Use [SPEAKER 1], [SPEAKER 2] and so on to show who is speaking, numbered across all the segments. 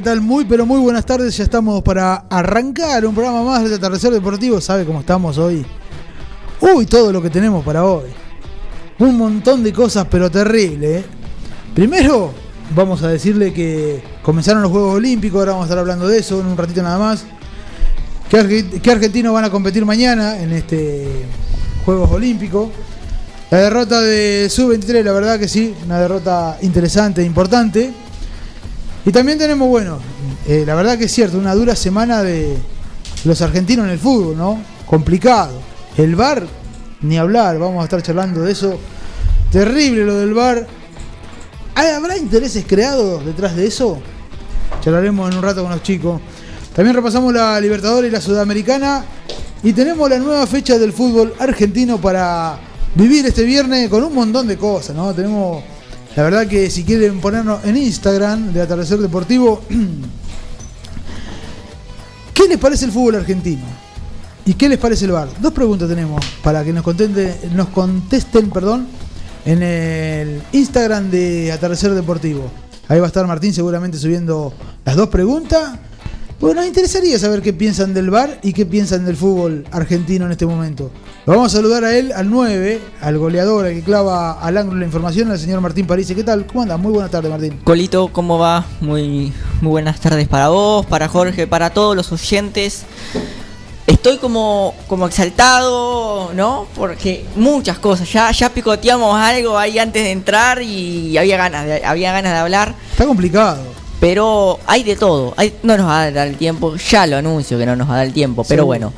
[SPEAKER 1] ¿Qué tal? Muy, pero muy buenas tardes. Ya estamos para arrancar un programa más de Atardecer Deportivo. ¿Sabe cómo estamos hoy? Uy, todo lo que tenemos para hoy. Un montón de cosas, pero terrible. ¿eh? Primero, vamos a decirle que comenzaron los Juegos Olímpicos. Ahora vamos a estar hablando de eso en un ratito nada más. ¿Qué, qué argentinos van a competir mañana en este Juegos Olímpicos? La derrota de Sub-23, la verdad que sí, una derrota interesante, importante. Y también tenemos, bueno, eh, la verdad que es cierto, una dura semana de los argentinos en el fútbol, ¿no? Complicado. El VAR, ni hablar, vamos a estar charlando de eso. Terrible lo del VAR. ¿Hay- ¿Habrá intereses creados detrás de eso? charlaremos en un rato con los chicos. También repasamos la Libertadores y la Sudamericana. Y tenemos la nueva fecha del fútbol argentino para vivir este viernes con un montón de cosas, ¿no? Tenemos, la verdad que si quieren ponernos en Instagram de Atardecer Deportivo, ¿qué les parece el fútbol argentino? ¿Y qué les parece el bar? Dos preguntas tenemos para que nos, contente- nos contesten perdón, en el Instagram de Atardecer Deportivo. Ahí va a estar Martín seguramente subiendo las dos preguntas. Bueno, nos interesaría saber qué piensan del bar y qué piensan del fútbol argentino en este momento. Vamos a saludar a él, al 9, al goleador, al que clava al ángulo la información, al señor Martín París. ¿Qué tal? ¿Cómo anda? Muy buenas tardes, Martín.
[SPEAKER 2] Colito, ¿cómo va? Muy, muy buenas tardes para vos, para Jorge, para todos los oyentes. Estoy como, como exaltado, ¿no? Porque muchas cosas. Ya, ya picoteamos algo ahí antes de entrar y había ganas de, había ganas de hablar.
[SPEAKER 1] Está complicado.
[SPEAKER 2] Pero hay de todo. Hay- no nos va a dar el tiempo. Ya lo anuncio que no nos va a dar el tiempo. Pero bueno,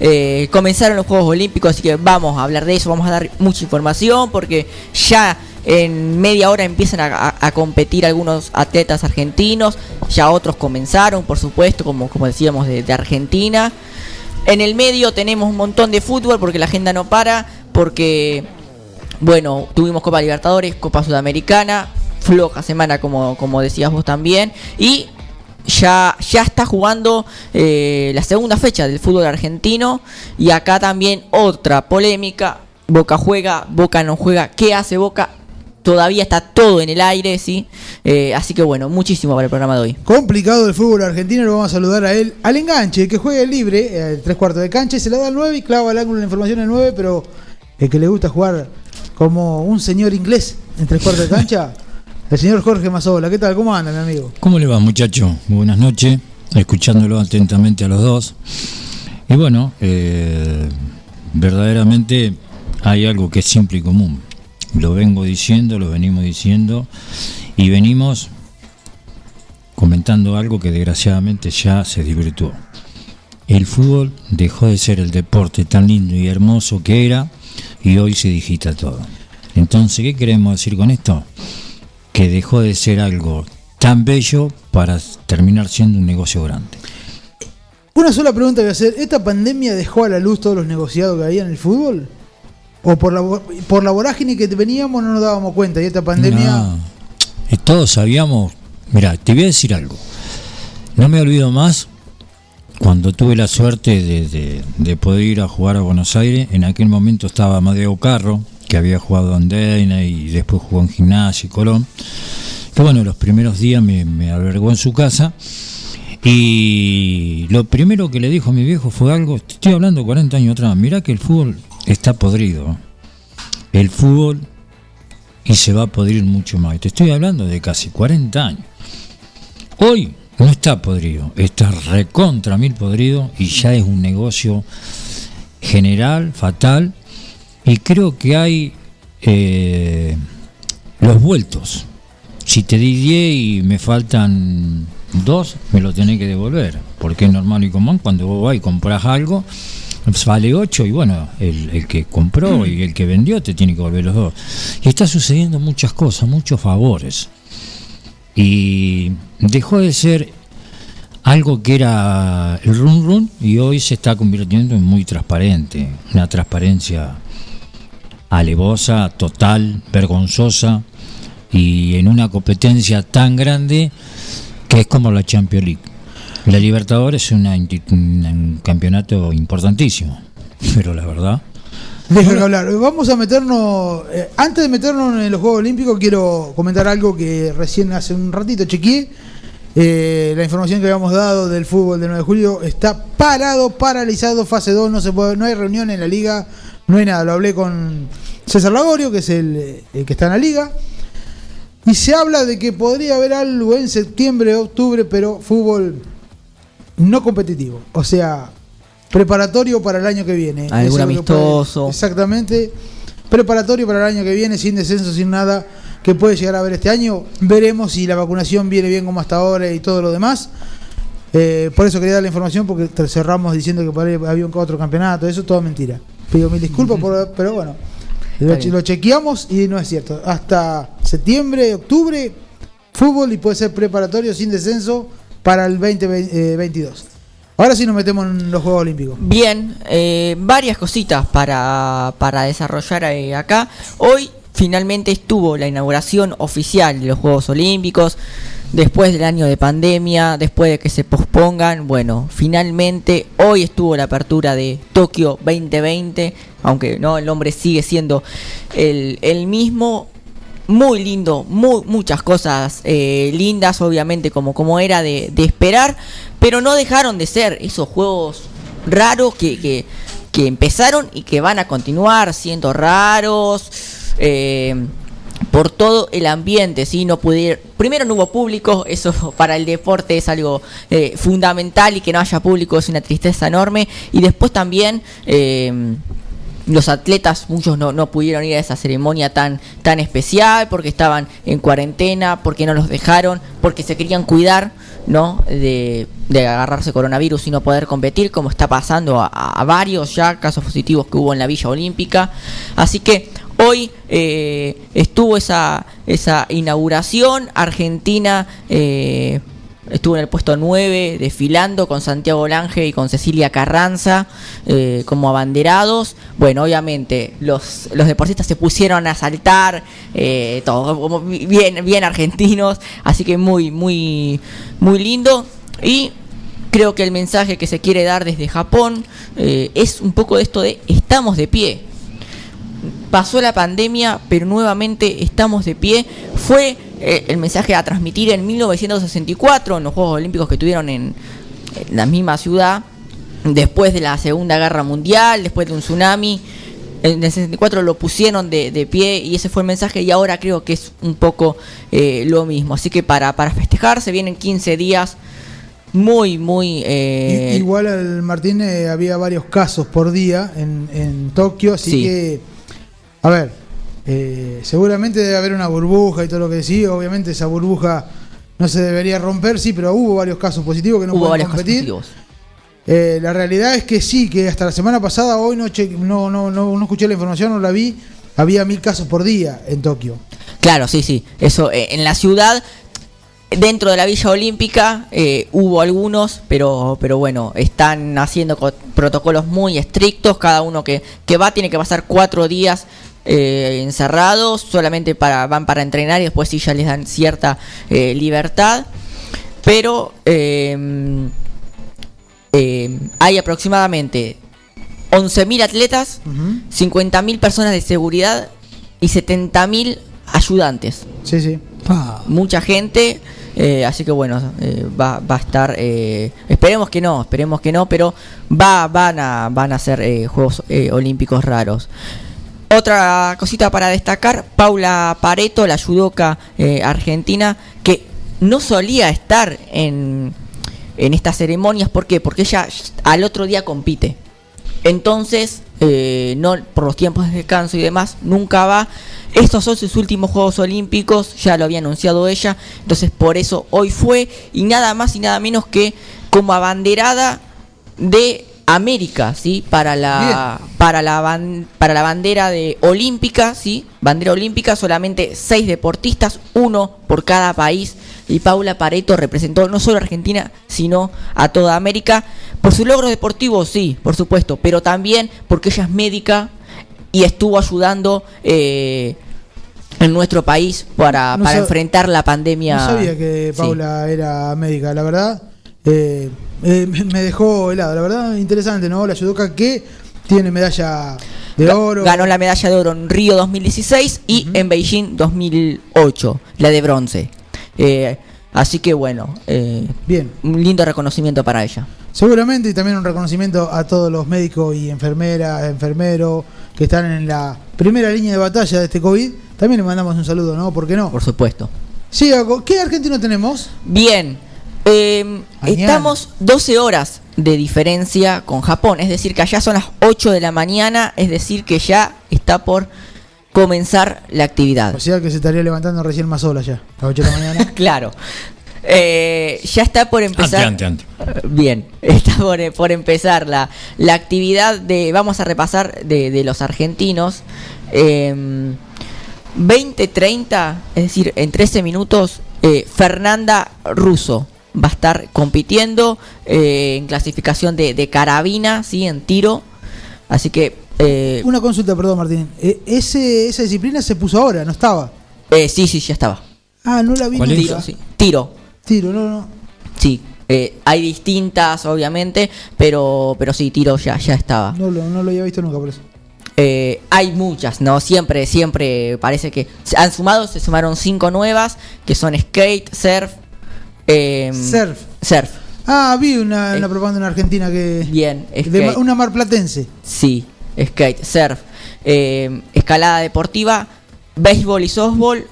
[SPEAKER 2] eh, comenzaron los Juegos Olímpicos, así que vamos a hablar de eso. Vamos a dar mucha información porque ya en media hora empiezan a, a- a competir algunos atletas argentinos. Ya otros comenzaron, por supuesto, como, como decíamos, de, de Argentina. En el medio tenemos un montón de fútbol porque la agenda no para. Porque bueno, tuvimos Copa Libertadores, Copa Sudamericana, floja semana como, como decías vos también. Y ya, ya está jugando eh, la segunda fecha del fútbol argentino. Y acá también otra polémica. Boca juega, Boca no juega. ¿Qué hace Boca? Todavía está todo en el aire, ¿sí? Eh, así que bueno, muchísimo para el programa de hoy.
[SPEAKER 1] Complicado el fútbol argentino, lo vamos a saludar a él. Al enganche, que juega el libre, tres cuartos de cancha, se le da al 9 y clava al ángulo la información al 9, pero el que le gusta jugar como un señor inglés en tres cuartos de cancha, el señor Jorge Mazola. ¿Qué tal? ¿Cómo anda, mi amigo?
[SPEAKER 3] ¿Cómo le va, muchacho? Buenas noches, escuchándolo atentamente a los dos. Y bueno, eh, verdaderamente hay algo que es simple y común. Lo vengo diciendo, lo venimos diciendo y venimos comentando algo que desgraciadamente ya se desvirtuó. El fútbol dejó de ser el deporte tan lindo y hermoso que era y hoy se digita todo. Entonces, ¿qué queremos decir con esto? Que dejó de ser algo tan bello para terminar siendo un negocio grande.
[SPEAKER 1] Una sola pregunta que hacer. ¿Esta pandemia dejó a la luz todos los negociados que había en el fútbol? ¿O por la, por la vorágine que veníamos no nos dábamos cuenta? Y esta pandemia...
[SPEAKER 3] No. Y todos sabíamos, mira, te voy a decir algo. No me olvido más cuando tuve la suerte de, de- de poder ir a jugar a Buenos Aires. En aquel momento estaba Amadeo Carro, que había jugado en Deina y después jugó en Gimnasia y Colón. Que bueno, los primeros días me, albergó en su casa. Y lo primero que le dijo a mi viejo fue algo, estoy hablando 40 años atrás, mirá que el fútbol está podrido. El fútbol y se va a podrir mucho más. Te estoy hablando de casi 40 años. Hoy no está podrido, está recontra mil podrido y ya es un negocio general, fatal. Y creo que hay eh, los vueltos. Si te di 10 y me faltan dos, me lo tenés que devolver. Porque es normal y común cuando vos vas y compras algo, pues vale 8 y bueno, el, que compró y el que vendió te tiene que devolver los dos. Y está sucediendo muchas cosas, muchos favores. Y dejó de ser algo que era el run run y hoy se está convirtiendo en muy transparente, una transparencia alevosa, total, vergonzosa y en una competencia tan grande que es como la Champions League. La Libertadores es una un campeonato importantísimo, pero la verdad,
[SPEAKER 1] que hablar. Vamos a meternos. eh, antes de meternos en los Juegos Olímpicos, quiero comentar algo que recién hace un ratito chequeé. Eh, la información que habíamos dado del fútbol del 9 de julio está parado, paralizado, fase 2. No, se puede, no hay reunión en la liga, no hay nada. Lo hablé con César Lagorio, que es el, eh, el que está en la liga. Y se habla de que podría haber algo en septiembre, octubre, pero fútbol no competitivo. O sea, preparatorio para el año que viene.
[SPEAKER 2] Algún
[SPEAKER 1] puede-
[SPEAKER 2] amistoso.
[SPEAKER 1] exactamente. Preparatorio para el año que viene, sin descenso, sin nada, que puede llegar a haber este año. Veremos si la vacunación viene bien como hasta ahora y todo lo demás. Eh, por eso quería dar la información, porque cerramos diciendo que había un otro campeonato. Eso es toda mentira. Pido mil disculpas, por- pero bueno. Lo, chequeamos y no es cierto. Hasta septiembre, octubre, fútbol y puede ser preparatorio sin descenso para el 2022. Ahora sí nos metemos en los Juegos Olímpicos.
[SPEAKER 2] Bien, eh, varias cositas para, para desarrollar eh, acá. Hoy finalmente estuvo la inauguración oficial de los Juegos Olímpicos. Después del año de pandemia, después de que se pospongan, bueno, finalmente hoy estuvo la apertura de Tokio 2020, aunque no el nombre sigue siendo el, mismo, muy lindo, muy, muchas cosas eh, lindas, obviamente, como, como era de, esperar, pero no dejaron de ser esos juegos raros que, que, que empezaron y que van a continuar siendo raros. eh, por todo el ambiente, ¿sí? No pudieron, primero no hubo público, eso para el deporte es algo eh, fundamental y que no haya público es una tristeza enorme. Y después también eh, los atletas, muchos no, no pudieron ir a esa ceremonia tan, tan especial porque estaban en cuarentena, porque no los dejaron, porque se querían cuidar, ¿no? De, agarrarse coronavirus y no poder competir, como está pasando a varios ya casos positivos que hubo en la Villa Olímpica. Así que hoy eh, estuvo esa, esa inauguración, Argentina. eh, Estuvo en el puesto 9 desfilando con Santiago Lange y con Cecilia Carranza eh, como abanderados. Bueno, obviamente los, los deportistas se pusieron a saltar, eh, todo como bien, bien argentinos, así que muy, muy, muy lindo. Y creo que el mensaje que se quiere dar desde Japón es un poco de esto de estamos de pie pasó la pandemia, pero nuevamente estamos de pie. Fue eh, el mensaje a transmitir en 1964, en los Juegos Olímpicos que tuvieron en, en la misma ciudad, después de la Segunda Guerra Mundial, después de un tsunami. En el 64 lo pusieron de, de pie y ese fue el mensaje y ahora creo que es un poco eh, lo mismo. Así que para, para festejar se vienen 15 días muy, muy... eh,
[SPEAKER 1] Igual al Martín eh, había varios casos por día en, en Tokio, así
[SPEAKER 2] Sí.
[SPEAKER 1] que, a ver, eh, seguramente debe haber una burbuja y todo lo que decís, obviamente esa burbuja no se debería romper, sí, pero hubo varios casos positivos que no
[SPEAKER 2] hubo
[SPEAKER 1] pueden competir. Eh, la realidad es que sí, que hasta la semana pasada, hoy no, che- no, no, no, no escuché la información, no la vi, había mil casos por día en Tokio.
[SPEAKER 2] Claro, sí, sí. Eso, eh, en la ciudad, dentro de la Villa Olímpica, eh, hubo algunos, pero, pero bueno, están haciendo co- protocolos muy estrictos. Cada uno que, que va tiene que pasar cuatro días eh, encerrados, solamente para, van para entrenar y después sí ya les dan cierta eh, libertad. Pero eh, eh, hay aproximadamente 11.000 atletas,
[SPEAKER 1] Ujú.
[SPEAKER 2] 50.000 personas de seguridad y 70.000 ayudantes.
[SPEAKER 1] Sí, sí.
[SPEAKER 2] Mucha gente, eh, así que bueno, eh, va, va a estar, eh, esperemos que no, esperemos que no, pero va, van, a, van a ser Juegos Olímpicos raros. Otra cosita para destacar, Paula Pareto, la judoka argentina, que no solía estar en, en estas ceremonias, ¿por qué? Porque ella al otro día compite. Entonces, eh, no por los tiempos de descanso y demás, nunca va. Estos son sus últimos Juegos Olímpicos, ya lo había anunciado ella, entonces por eso hoy fue y nada más y nada menos que como abanderada de América, ¿sí? Para la para la ban- para la bandera de olímpica, ¿sí? Bandera olímpica solamente seis deportistas, uno por cada país y Paula Pareto representó no solo a Argentina, sino a toda América por sus logros deportivos, sí, por supuesto, pero también porque ella es médica y estuvo ayudando eh, en nuestro país para,
[SPEAKER 1] No
[SPEAKER 2] para enfrentar la pandemia.
[SPEAKER 1] No sabía que
[SPEAKER 2] Sí.
[SPEAKER 1] Paula era médica, la verdad. eh, eh, me dejó helado, la verdad, interesante, ¿no? La judoka que tiene medalla de oro.
[SPEAKER 2] Ganó la medalla de oro en Río 2016 y en Beijing 2008, la de bronce. Eh, así que bueno, eh,
[SPEAKER 1] Bien,
[SPEAKER 2] un lindo reconocimiento para ella.
[SPEAKER 1] seguramente y también un reconocimiento a todos los médicos y enfermeras, enfermeros que están en la primera línea de batalla de este COVID. También le mandamos un saludo, ¿no? ¿Por qué no?
[SPEAKER 2] Por supuesto.
[SPEAKER 1] Sí, ¿qué argentino tenemos?
[SPEAKER 2] Bien, eh, estamos 12 horas de diferencia con Japón, es decir, que allá son las 8 de la mañana, es decir, que ya está por comenzar la actividad.
[SPEAKER 1] O sea que se estaría levantando recién más sola ya, a las 8 de la mañana.
[SPEAKER 2] Claro. Eh, ya está por empezar.
[SPEAKER 3] Ante, ante,
[SPEAKER 2] Bien, está por, por empezar la, la actividad de. Vamos a repasar de, de los argentinos. Eh, 20-30, es decir, en 13 minutos, eh, Fernanda Russo va a estar compitiendo eh, en clasificación de, de carabina, ¿sí? En tiro. Así que, eh,
[SPEAKER 1] Una consulta, perdón, Martín. Eh, ese, esa disciplina se puso ahora, no estaba.
[SPEAKER 2] eh, sí, sí, ya estaba.
[SPEAKER 1] Ah, no la vi nunca.
[SPEAKER 2] Tiro, sí. Tiro,
[SPEAKER 1] Tiro, no, no.
[SPEAKER 2] sí. Eh, hay distintas, obviamente, pero, pero sí, tiro ya, ya estaba.
[SPEAKER 1] No lo, no lo había visto nunca por eso.
[SPEAKER 2] Eh, hay muchas, ¿no? Siempre, siempre parece que se han sumado, se sumaron cinco nuevas, que son skate, surf, eh,
[SPEAKER 1] Surf.
[SPEAKER 2] Surf.
[SPEAKER 1] Ah, vi una,
[SPEAKER 2] Eh,
[SPEAKER 1] una propaganda en Argentina que.
[SPEAKER 2] Bien,
[SPEAKER 1] de una marplatense.
[SPEAKER 2] Sí, skate, surf, eh, escalada deportiva, béisbol y softball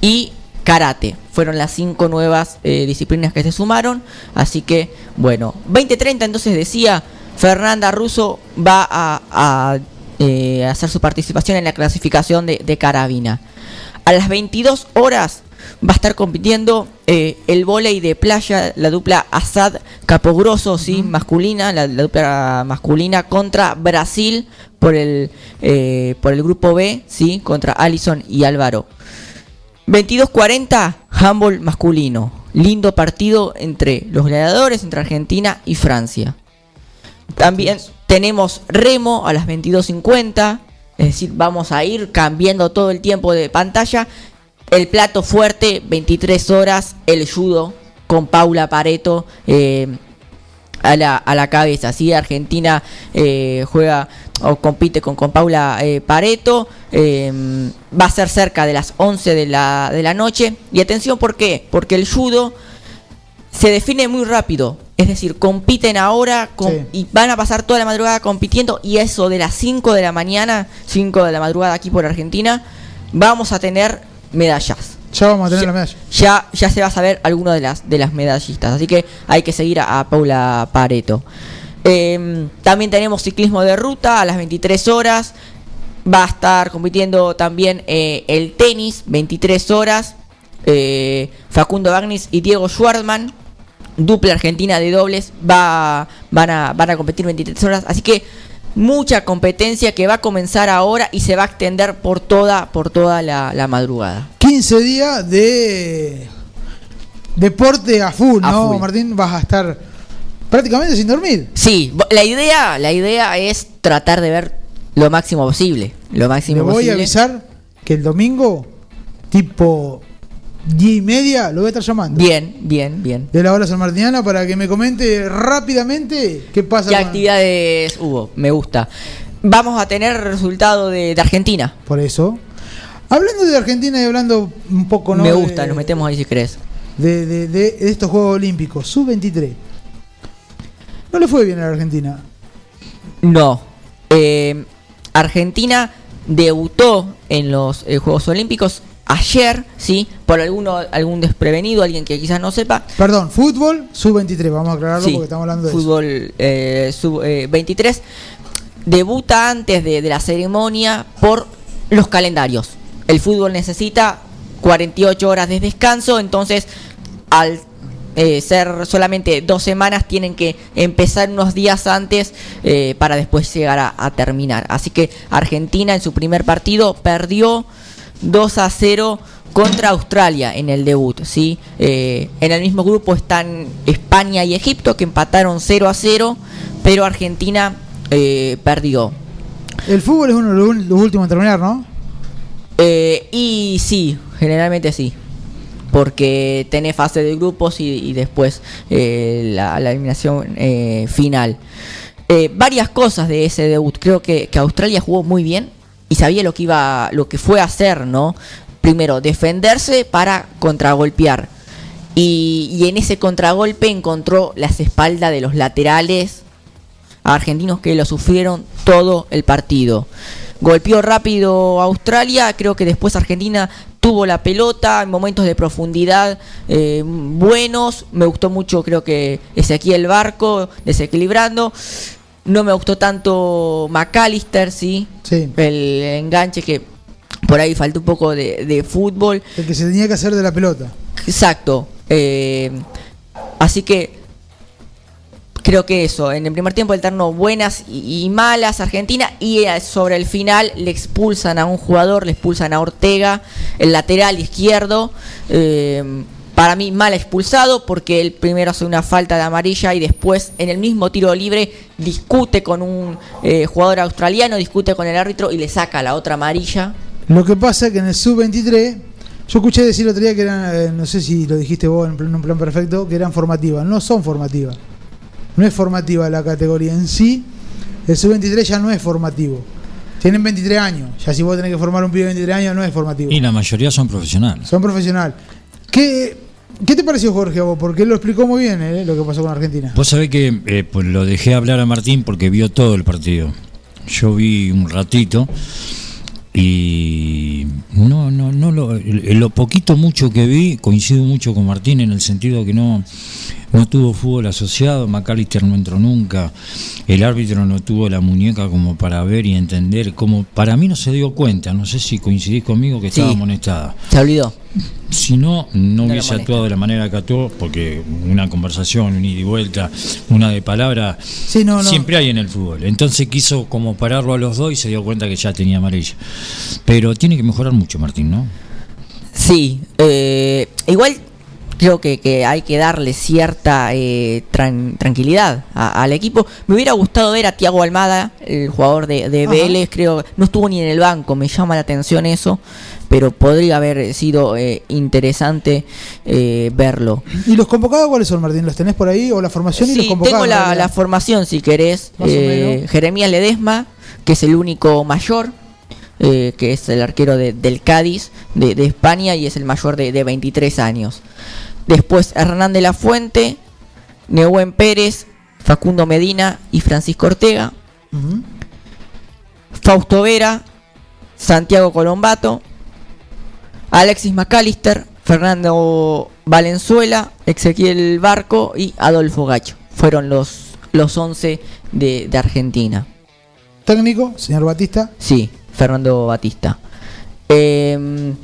[SPEAKER 2] y karate. Fueron las cinco nuevas eh, disciplinas que se sumaron. Así que, bueno, 2030 entonces decía, Fernanda Russo va a, eh, hacer su participación en la clasificación de, de carabina. A las 22 horas va a estar compitiendo eh, el vóley de playa, la dupla Assad Capogroso, sí, masculina, la, la dupla masculina contra Brasil por el eh, por el grupo B, sí, contra Alison y Álvaro. 22-40, handball masculino. Lindo partido entre los gladiadores, entre Argentina y Francia. También tenemos remo a las 22.50. Es decir, vamos a ir cambiando todo el tiempo de pantalla. El plato fuerte, 23 horas. El judo con Paula Pareto eh, a, la, a la cabeza. ¿sí? Argentina eh, juega o compite con, con Paula eh, Pareto. eh, va a ser cerca de las 11 de la, de la noche. Y atención, ¿por qué? Porque el judo se define muy rápido. Es decir, compiten ahora com-
[SPEAKER 1] Sí.
[SPEAKER 2] y van a pasar toda la madrugada compitiendo. Y eso de las 5 de la mañana, 5 de la madrugada aquí por Argentina, vamos a tener medallas.
[SPEAKER 1] Ya vamos a tener
[SPEAKER 2] Ya-
[SPEAKER 1] la medalla.
[SPEAKER 2] Ya, ya se va a saber alguno de las, de las medallistas. Así que hay que seguir a, a Paula Pareto. Eh, también tenemos ciclismo de ruta a las 23 horas. Va a estar compitiendo también eh, el tenis, 23 horas. Eh, Facundo Bagnis y Diego Schwartzman, dupla argentina de dobles, va, van, a, van a competir 23 horas. Así que mucha competencia que va a comenzar ahora y se va a extender por toda, por toda la, la madrugada.
[SPEAKER 1] 15 días de deporte a full,
[SPEAKER 2] A
[SPEAKER 1] ¿no,
[SPEAKER 2] full.
[SPEAKER 1] Martín? Vas a estar prácticamente sin dormir.
[SPEAKER 2] Sí, la idea, la idea es tratar de ver lo máximo posible. Lo máximo
[SPEAKER 1] Me voy
[SPEAKER 2] posible.
[SPEAKER 1] a avisar que el domingo, tipo 10 y media, lo voy a estar llamando.
[SPEAKER 2] Bien, bien, bien.
[SPEAKER 1] De la hora sanmartiniana para que me comente rápidamente qué pasa
[SPEAKER 2] ¿Qué
[SPEAKER 1] con-
[SPEAKER 2] actividades hubo? Me gusta. Vamos a tener resultado de, de Argentina.
[SPEAKER 1] Por eso. Hablando de Argentina y hablando un poco, ¿no?
[SPEAKER 2] Me
[SPEAKER 1] de-
[SPEAKER 2] gusta, nos metemos ahí si crees.
[SPEAKER 1] de, de- de- de estos Juegos Olímpicos, sub-23. No le fue bien a la Argentina.
[SPEAKER 2] No. Eh, Argentina debutó en los eh, Juegos Olímpicos ayer, ¿sí? Por alguno, algún desprevenido, alguien que quizás no sepa.
[SPEAKER 1] Perdón, fútbol, sub-23, vamos a aclararlo
[SPEAKER 2] Sí,
[SPEAKER 1] porque estamos hablando de eso.
[SPEAKER 2] fútbol eh, sub, eh, 23 debuta antes de, de la ceremonia por los calendarios. El fútbol necesita 48 horas de descanso, entonces al eh, ser solamente dos semanas tienen que empezar unos días antes eh, para después llegar a, a terminar. Así que Argentina en su primer partido perdió 2 a 0 contra Australia en el debut. ¿sí? Eh, en el mismo grupo están España y Egipto que empataron 0 a 0, pero Argentina eh, perdió.
[SPEAKER 1] El fútbol es uno de los, últimos en terminar, ¿no?
[SPEAKER 2] Eh, y sí, generalmente sí. Porque tenés fase de grupos y, y después la, la eliminación final. Varias cosas de ese debut. Creo que, que Australia jugó muy bien y sabía lo que iba, lo que fue a hacer, ¿no? Primero, defenderse para contragolpear. Y, y en ese contragolpe encontró las espaldas de los laterales argentinos que lo sufrieron todo el partido. Golpeó rápido Australia, creo que después Argentina tuvo la pelota en momentos de profundidad eh, buenos. Me gustó mucho, creo que Ezequiel Barco desequilibrando. No me gustó tanto McAllister, sí.
[SPEAKER 1] Sí.
[SPEAKER 2] El enganche que por ahí faltó un poco de, de fútbol.
[SPEAKER 1] El que se tenía que hacer de la pelota.
[SPEAKER 2] Exacto. eh, así que creo que eso, en el primer tiempo alterno buenas y, y malas Argentina y eh, sobre el final le expulsan a un jugador, le expulsan a Ortega, el lateral izquierdo. eh, para mí mal expulsado porque él primero hace una falta de amarilla y después en el mismo tiro libre discute con un eh, jugador australiano, discute con el árbitro y le saca la otra amarilla.
[SPEAKER 1] Lo que pasa es que en el sub-23, yo escuché decir el otro día que eran, eh, no sé si lo dijiste vos en plan- un plan perfecto, que eran formativas. No son formativas. No es formativa la categoría en sí. El sub-23 ya no es formativo. Tienen 23 años. Ya si vos tenés que formar un pibe de 23 años, no es formativo.
[SPEAKER 3] Y la mayoría son profesionales.
[SPEAKER 1] Son profesional. ¿Qué, ¿Qué te pareció Jorge a vos? Porque él lo explicó muy bien eh, lo que pasó con Argentina.
[SPEAKER 3] Vos sabés que eh, pues lo dejé hablar a Martín porque vio todo el partido. Yo vi un ratito y no, no, no lo, lo poquito mucho que vi coincido mucho con Martín en el sentido que no, no tuvo fútbol asociado, McAllister no entró nunca, el árbitro no tuvo la muñeca como para ver y entender, como para mí no se dio cuenta, no sé si coincidís conmigo que
[SPEAKER 2] Sí.
[SPEAKER 3] estaba amonestada.
[SPEAKER 2] Se olvidó.
[SPEAKER 3] Si no, no hubiese actuado de la manera que actuó, porque una conversación, un ida y vuelta, una de palabra,
[SPEAKER 1] Sí, no, no.
[SPEAKER 3] siempre hay en el fútbol. Entonces quiso como pararlo a los dos y se dio cuenta que ya tenía amarilla. Pero tiene que mejorar mucho, Martín, ¿no?
[SPEAKER 2] Sí, eh, igual creo que, que hay que darle cierta eh, tran- tranquilidad a- al equipo. Me hubiera gustado ver a Tiago Almada, el jugador de, de. Vélez, creo, no estuvo ni en el banco, me llama la atención eso, pero podría haber sido eh, interesante eh, verlo.
[SPEAKER 1] ¿Y los convocados cuáles son, Martín? ¿Los tenés por ahí? ¿O la formación y los
[SPEAKER 2] Sí,
[SPEAKER 1] convocados?
[SPEAKER 2] tengo la, la formación si querés. Eh. Jeremías Ledesma, que es el único mayor, eh, que es el arquero de- del Cádiz de, de España y es el mayor de, de 23 años. Después Hernán de la Fuente, Nehuen Pérez, Facundo Medina y Francisco Ortega. Fausto Vera, Santiago Colombato, Alexis McAllister, Fernando Valenzuela, Ezequiel Barco y Adolfo Gacho. Fueron los, los 11 de, de Argentina.
[SPEAKER 1] Técnico, señor Batista.
[SPEAKER 2] Sí, Fernando Batista. Eh,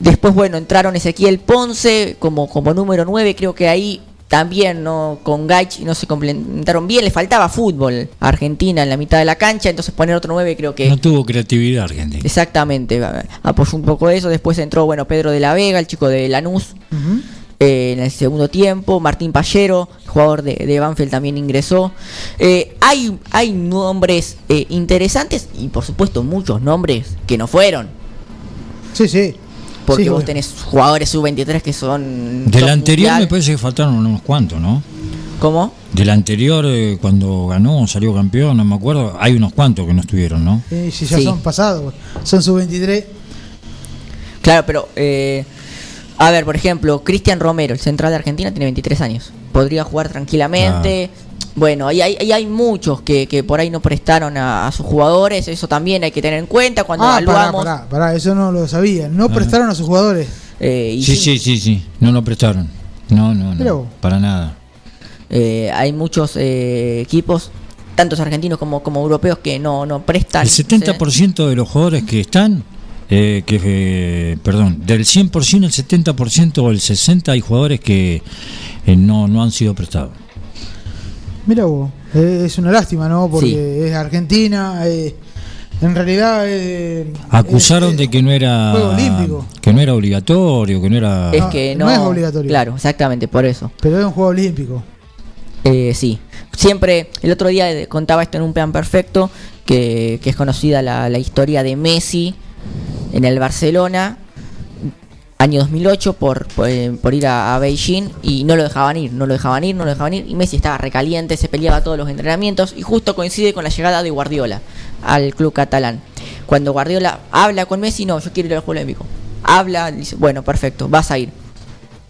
[SPEAKER 2] después, bueno, entraron Ezequiel Ponce como, como número 9. Creo que ahí también no con Gaich no se complementaron bien. Le faltaba fútbol a Argentina en la mitad de la cancha. Entonces poner otro 9 creo que...
[SPEAKER 3] No tuvo creatividad Argentina.
[SPEAKER 2] Exactamente, apoyó un poco eso. Después entró, bueno, Pedro de la Vega, el chico de Lanús,
[SPEAKER 1] Ujú.
[SPEAKER 2] Eh, en el segundo tiempo. Martín Pallero, jugador de, de Banfield, también ingresó. Eh, hay, hay nombres eh, interesantes y, por supuesto, muchos nombres que no fueron.
[SPEAKER 1] Sí, sí.
[SPEAKER 2] Porque
[SPEAKER 1] Sí,
[SPEAKER 2] vos
[SPEAKER 1] obvio.
[SPEAKER 2] tenés jugadores sub-23 que son.
[SPEAKER 3] Del anterior
[SPEAKER 2] mundial.
[SPEAKER 3] me parece que faltaron unos cuantos, ¿no?
[SPEAKER 2] ¿Cómo?
[SPEAKER 3] Del anterior, eh, cuando ganó, salió campeón, no me acuerdo, hay unos cuantos que no estuvieron, ¿no?
[SPEAKER 1] Eh, si ya
[SPEAKER 2] Sí.
[SPEAKER 1] son pasados, son sub-23.
[SPEAKER 2] Claro, pero. eh, a ver, por ejemplo, Cristian Romero, el central de Argentina, tiene 23 años. Podría jugar tranquilamente. Bueno, y hay, y hay muchos que, que por ahí no prestaron a, a sus jugadores. Eso también hay que tener en cuenta cuando
[SPEAKER 1] Ah, pará,
[SPEAKER 2] evaluamos.
[SPEAKER 1] pará, pará, eso no lo sabía. No prestaron a sus jugadores.
[SPEAKER 2] eh, y
[SPEAKER 3] Sí,
[SPEAKER 2] sí,
[SPEAKER 3] sí, sí, sí, no lo prestaron. No, no, no, para nada.
[SPEAKER 2] eh, hay muchos eh, equipos, tantos argentinos como, como europeos, que no, no prestan.
[SPEAKER 3] El 70% de los jugadores que están, eh, que eh, perdón, del 100% el 70% o el 60% hay jugadores que eh, no, no han sido prestados.
[SPEAKER 1] Mira vos, eh, es una lástima, ¿no? Porque
[SPEAKER 2] Sí.
[SPEAKER 1] es Argentina. eh, en realidad. eh,
[SPEAKER 3] Acusaron
[SPEAKER 1] es-
[SPEAKER 3] de que no era
[SPEAKER 1] Juego olímpico.
[SPEAKER 3] que no era obligatorio, que no era
[SPEAKER 2] Es que
[SPEAKER 1] no
[SPEAKER 2] no,
[SPEAKER 1] es obligatorio.
[SPEAKER 2] Claro, exactamente, por eso.
[SPEAKER 1] Pero es un juego olímpico.
[SPEAKER 2] Eh, sí, siempre, el otro día contaba esto en un plan perfecto, que, que es conocida la, la historia de Messi en el Barcelona, año 2008, por, eh, por ir a, a Beijing y no lo dejaban ir, no lo dejaban ir, no lo dejaban ir, y Messi estaba recaliente, se peleaba todos los entrenamientos y justo coincide con la llegada de Guardiola al club catalán. Cuando Guardiola habla con Messi, no, yo quiero ir al Juego Olímpico. Habla, dice, bueno, perfecto, vas a ir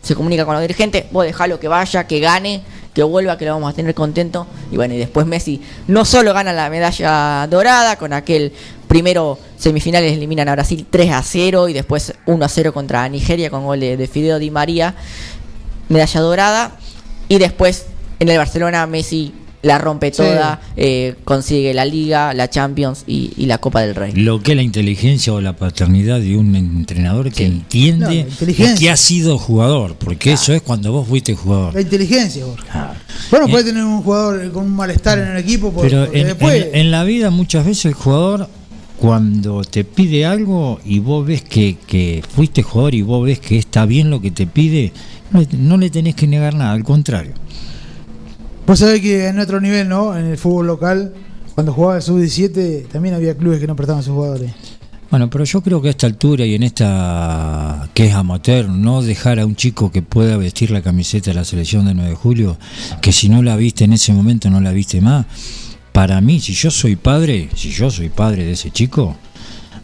[SPEAKER 2] se comunica con los dirigentes, vos dejalo que vaya, que gane, que vuelva, que lo vamos a tener contento. Y bueno, y después Messi no solo gana la medalla dorada con aquel primero semifinales eliminan a Brasil 3 a 0 y después 1 a 0 contra Nigeria con gol de, de Fideo Di María, medalla dorada. Y después en el Barcelona Messi la rompe
[SPEAKER 1] Sí.
[SPEAKER 2] toda, eh, consigue la Liga, la Champions y, y la Copa del Rey.
[SPEAKER 3] lo que es la inteligencia o la paternidad de un entrenador que
[SPEAKER 2] Sí.
[SPEAKER 1] No,
[SPEAKER 3] entiende y que ha sido jugador, porque eso es cuando vos fuiste jugador.
[SPEAKER 1] La inteligencia. Bueno,
[SPEAKER 3] Eh,
[SPEAKER 1] puede tener un jugador con un malestar en el equipo. por-
[SPEAKER 3] Pero
[SPEAKER 1] porque
[SPEAKER 3] en,
[SPEAKER 1] después.
[SPEAKER 3] en- en la vida muchas veces el jugador cuando te pide algo y vos ves que, que fuiste jugador y vos ves que está bien lo que te pide, no, le- no le tenés que negar nada, al contrario.
[SPEAKER 1] Vos sabés que en otro nivel, ¿no? En el fútbol local, cuando jugaba el sub-17, también había clubes que no prestaban a sus jugadores.
[SPEAKER 3] Bueno, pero yo creo que a esta altura y en esta que es amateur, no dejar a un chico que pueda vestir la camiseta de la selección de 9 de julio, que si no la viste en ese momento no la viste más. Para mí, si yo soy padre, si yo soy padre de ese chico,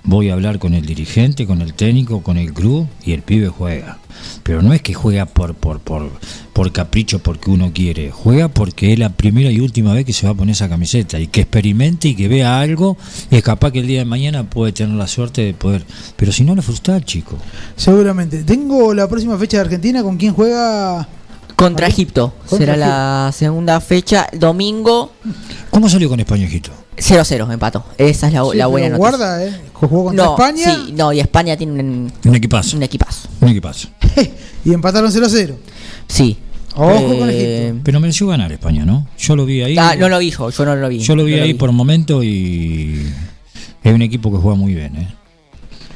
[SPEAKER 3] voy a hablar con el dirigente, con el técnico, con el club y el pibe juega. Pero no es que juega por, por, por, por capricho, porque uno quiere. Juega porque es la primera y última vez que se va a poner esa camiseta y que experimente y que vea algo. Y es capaz que el día de mañana puede tener la suerte de poder. Pero si no le frustra chico.
[SPEAKER 1] Seguramente. Tengo la próxima fecha de Argentina con quién juega.
[SPEAKER 2] Contra Egipto.
[SPEAKER 1] Contra
[SPEAKER 2] Será la segunda fecha. Domingo
[SPEAKER 3] ¿Cómo salió con España, hijito?
[SPEAKER 2] 0-0, empató. Esa es la,
[SPEAKER 1] Sí,
[SPEAKER 2] la buena noticia.
[SPEAKER 1] Guarda, ¿eh? Jugó contra
[SPEAKER 2] no,
[SPEAKER 1] España
[SPEAKER 2] Sí, no, y España tiene un,
[SPEAKER 3] Un equipazo.
[SPEAKER 2] un equipazo.
[SPEAKER 3] Un equipazo.
[SPEAKER 1] y empataron 0-0.
[SPEAKER 2] Sí.
[SPEAKER 1] Ojo con Egipto.
[SPEAKER 3] Pero mereció ganar España, ¿no? Yo lo vi ahí.
[SPEAKER 2] Ah, no lo vi yo, yo no lo vi.
[SPEAKER 3] Yo lo vi
[SPEAKER 2] No
[SPEAKER 3] ahí por momento y es un equipo que juega muy bien, ¿eh?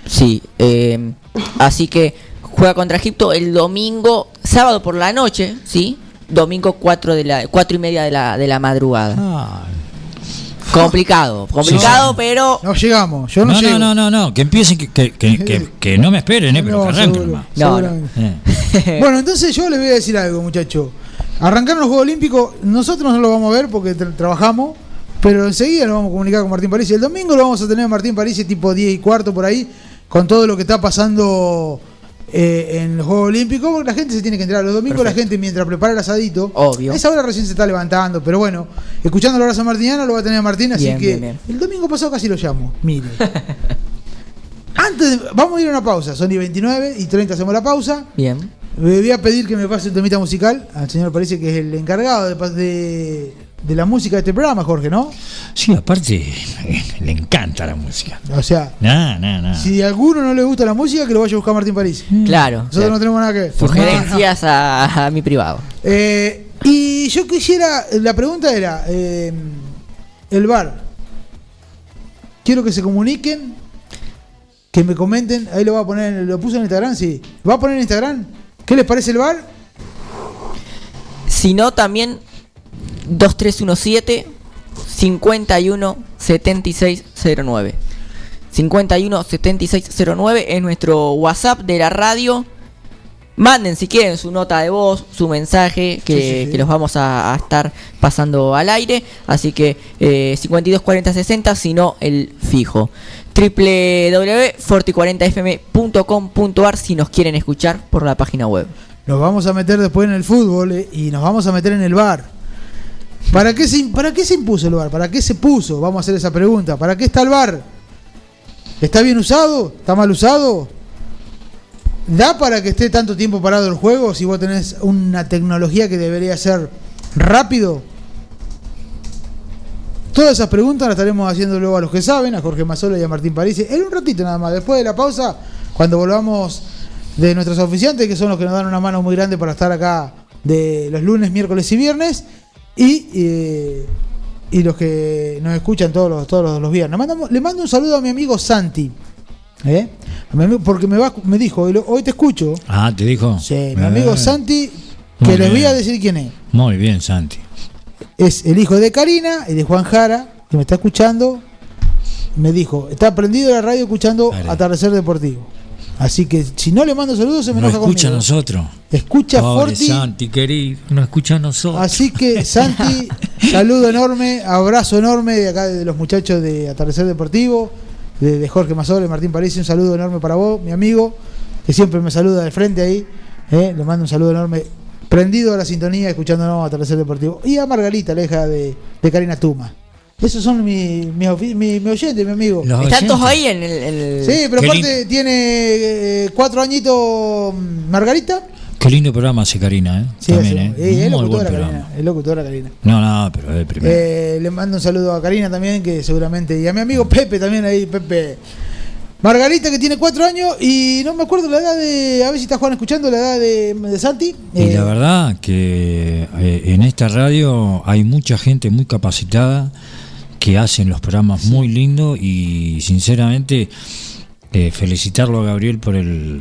[SPEAKER 2] Sí, eh, así que juega contra Egipto el domingo, sábado por la noche, ¿sí? Domingo 4 de la, cuatro y media de la, de la madrugada.
[SPEAKER 3] Ah,
[SPEAKER 2] Complicado, complicado, pero...
[SPEAKER 1] No llegamos. Yo no,
[SPEAKER 3] no,
[SPEAKER 1] llego.
[SPEAKER 3] no, no, no, no, que empiecen, que, que, que, que- que no me esperen, ¿eh? Pero
[SPEAKER 1] No,
[SPEAKER 3] que arranquen
[SPEAKER 1] seguro,
[SPEAKER 3] nomás.
[SPEAKER 2] No, no.
[SPEAKER 1] seguramente.
[SPEAKER 3] Eh.
[SPEAKER 1] Bueno, entonces yo les voy a decir algo, muchachos. Arrancaron los Juegos Olímpicos, nosotros no lo vamos a ver porque tra- trabajamos, pero enseguida nos vamos a comunicar con Martín París. El domingo lo vamos a tener a Martín París tipo 10 y cuarto por ahí, con todo lo que está pasando eh, en los Juegos Olímpicos, porque la gente se tiene que enterar. Los domingos la gente mientras prepara el asadito,
[SPEAKER 2] Obvio.
[SPEAKER 1] a esa hora recién se está levantando, pero bueno, escuchando la hora San Martiniana lo va a tener Martín, así
[SPEAKER 2] Bien,
[SPEAKER 1] que
[SPEAKER 2] bien, bien.
[SPEAKER 1] el domingo pasado casi lo llamo, mire. Antes, de- vamos a ir a una pausa, son y 29 y 30 hacemos la pausa.
[SPEAKER 2] Bien.
[SPEAKER 1] Le voy a pedir que me pase un temita musical al señor Parece que es el encargado de, pas- de, de la música de este programa, Jorge, ¿no?
[SPEAKER 3] Sí, aparte, eh, le encanta la música.
[SPEAKER 1] O sea, si a alguno no le gusta la música, que lo vaya a buscar Martín París.
[SPEAKER 2] Claro.
[SPEAKER 1] Nosotros
[SPEAKER 2] claro.
[SPEAKER 1] no tenemos nada que ver.
[SPEAKER 2] Sugerencias a, a mi privado.
[SPEAKER 1] Eh, y yo quisiera, la pregunta era, eh, el bar, quiero que se comuniquen, que me comenten, ahí lo va a poner, lo puso en Instagram, sí. ¿Va a poner en Instagram? ¿Qué les parece el bar?
[SPEAKER 2] Si no, también 2317 51 7609. 51 7609 es nuestro WhatsApp de la radio. Manden si quieren su nota de voz, su mensaje, que,
[SPEAKER 1] Sí, sí, sí.
[SPEAKER 2] que los vamos a, a estar pasando al aire. Así que eh, 52 40 60, si no el fijo. www.forti40fm.com.ar si nos quieren escuchar por la página web.
[SPEAKER 1] Nos vamos a meter después en el fútbol eh, y nos vamos a meter en el bar. ¿Para qué, se, ¿Para qué se impuso el bar? ¿Para qué se puso? Vamos a hacer esa pregunta. ¿Para qué está el bar? ¿Está bien usado? ¿Está mal usado? ¿Da para que esté tanto tiempo parado el juego si vos tenés una tecnología que debería ser rápido? Todas esas preguntas las estaremos haciendo luego a los que saben, a Jorge Mazola y a Martín París, en un ratito nada más. Después de la pausa, cuando volvamos de nuestros oficiantes, que son los que nos dan una mano muy grande para estar acá de los lunes, miércoles y viernes, y, eh, y los que nos escuchan todos los, todos los, los viernes. Mandamos- le mando un saludo a mi amigo Santi, ¿eh? A mi amigo- porque me, va, me dijo, hoy, te escucho.
[SPEAKER 3] Ah, ¿te dijo?
[SPEAKER 1] Sí, mi amigo
[SPEAKER 3] Eh,
[SPEAKER 1] Santi,
[SPEAKER 3] Muy
[SPEAKER 1] que les voy a decir quién es.
[SPEAKER 3] Muy bien, Santi.
[SPEAKER 1] Es el hijo de Karina y de Juan Jara, que me está escuchando. Me dijo, está prendido la radio escuchando
[SPEAKER 3] Dale.
[SPEAKER 1] Atardecer Deportivo. Así que si no le mando saludos, se me
[SPEAKER 3] No
[SPEAKER 1] enoja
[SPEAKER 3] escucha a
[SPEAKER 1] conmigo.
[SPEAKER 3] nosotros.
[SPEAKER 1] Escucha
[SPEAKER 3] Pobre
[SPEAKER 1] Forti.
[SPEAKER 3] Santi, querido. No escucha a nosotros.
[SPEAKER 1] Así que, Santi, saludo enorme, abrazo enorme de acá de los muchachos de Atardecer Deportivo, de, de Jorge Mazole, Martín París, un saludo enorme para vos, mi amigo, que siempre me saluda de frente ahí. eh, le mando un saludo enorme, prendido a la sintonía, escuchándonos a Atardecer Deportivo. Y a Margarita, la hija de, de Karina Tuma. Esos son mis mi, mi- mi oyentes, mi amigo.
[SPEAKER 3] Los
[SPEAKER 2] Están todos ahí en el. en el-
[SPEAKER 1] Sí, pero
[SPEAKER 3] Qué
[SPEAKER 1] aparte tiene eh, cuatro añitos mm, Margarita.
[SPEAKER 3] Qué lindo programa hace Karina, ¿eh?
[SPEAKER 1] Sí,
[SPEAKER 3] También. ¿eh?
[SPEAKER 1] Eh, es locutora
[SPEAKER 3] programa.
[SPEAKER 1] Karina. Es locutora Karina.
[SPEAKER 3] No, no, pero es el primero.
[SPEAKER 1] Eh, le mando un saludo a Karina también, que seguramente. Y a mi amigo Pepe también ahí, Pepe. Margarita, que tiene cuatro años y no me acuerdo la edad de. A ver si está Juan escuchando la edad de, de Santi.
[SPEAKER 3] Y
[SPEAKER 1] Eh,
[SPEAKER 3] la verdad que eh, en esta radio hay mucha gente muy capacitada que hacen los programas muy lindos y sinceramente eh, felicitarlo a Gabriel por el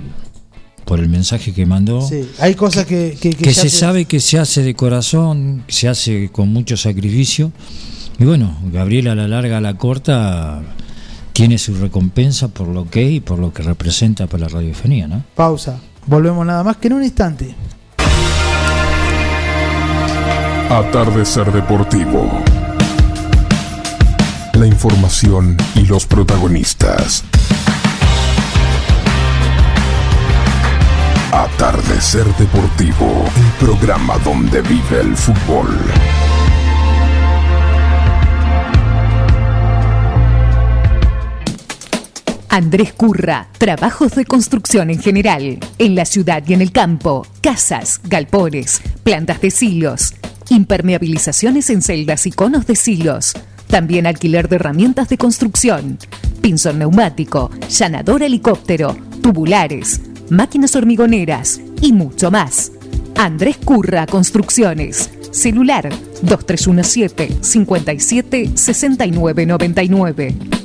[SPEAKER 3] por el mensaje que mandó.
[SPEAKER 1] Sí, hay cosas que, que,
[SPEAKER 3] que
[SPEAKER 1] ya
[SPEAKER 3] se
[SPEAKER 1] te-
[SPEAKER 3] sabe que se hace de corazón, que se hace con mucho sacrificio. Y bueno, Gabriel a la larga, a la corta, tiene su recompensa por lo que y por lo que representa para la radiofonía, ¿no?
[SPEAKER 1] Pausa. Volvemos nada más que en un instante.
[SPEAKER 4] Atardecer Deportivo. Información y los protagonistas. Atardecer Deportivo, el programa donde vive el fútbol.
[SPEAKER 5] Andrés Curra, trabajos de construcción en general, en la ciudad y en el campo, casas, galpones, plantas de silos, impermeabilizaciones en celdas y conos de silos, también alquiler de herramientas de construcción, pinzón neumático, llanador helicóptero, tubulares, máquinas hormigoneras y mucho más. Andrés Curra Construcciones, celular 2317 57 69 99.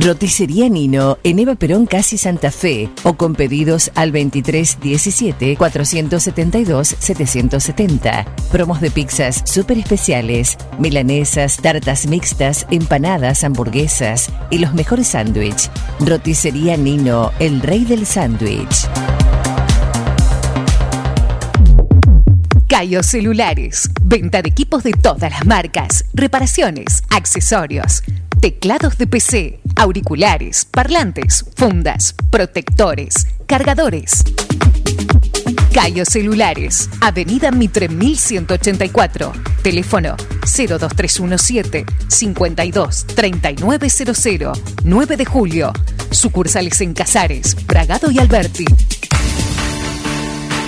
[SPEAKER 6] Roticería Nino en Eva Perón Casi Santa Fe o con pedidos al 2317 472 770. Promos de pizzas súper especiales, milanesas, tartas mixtas, empanadas, hamburguesas y los mejores sándwiches. Roticería Nino, el rey del sándwich.
[SPEAKER 5] Cayo Celulares. Venta de equipos de todas las marcas. Reparaciones, accesorios, teclados de PC, auriculares, parlantes, fundas, protectores, cargadores. Cayo Celulares. Avenida Mitre 1184. Teléfono 02317 52 3900 9 de julio. Sucursales en Casares, Bragado y Alberti.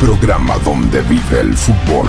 [SPEAKER 7] Programa donde vive el fútbol.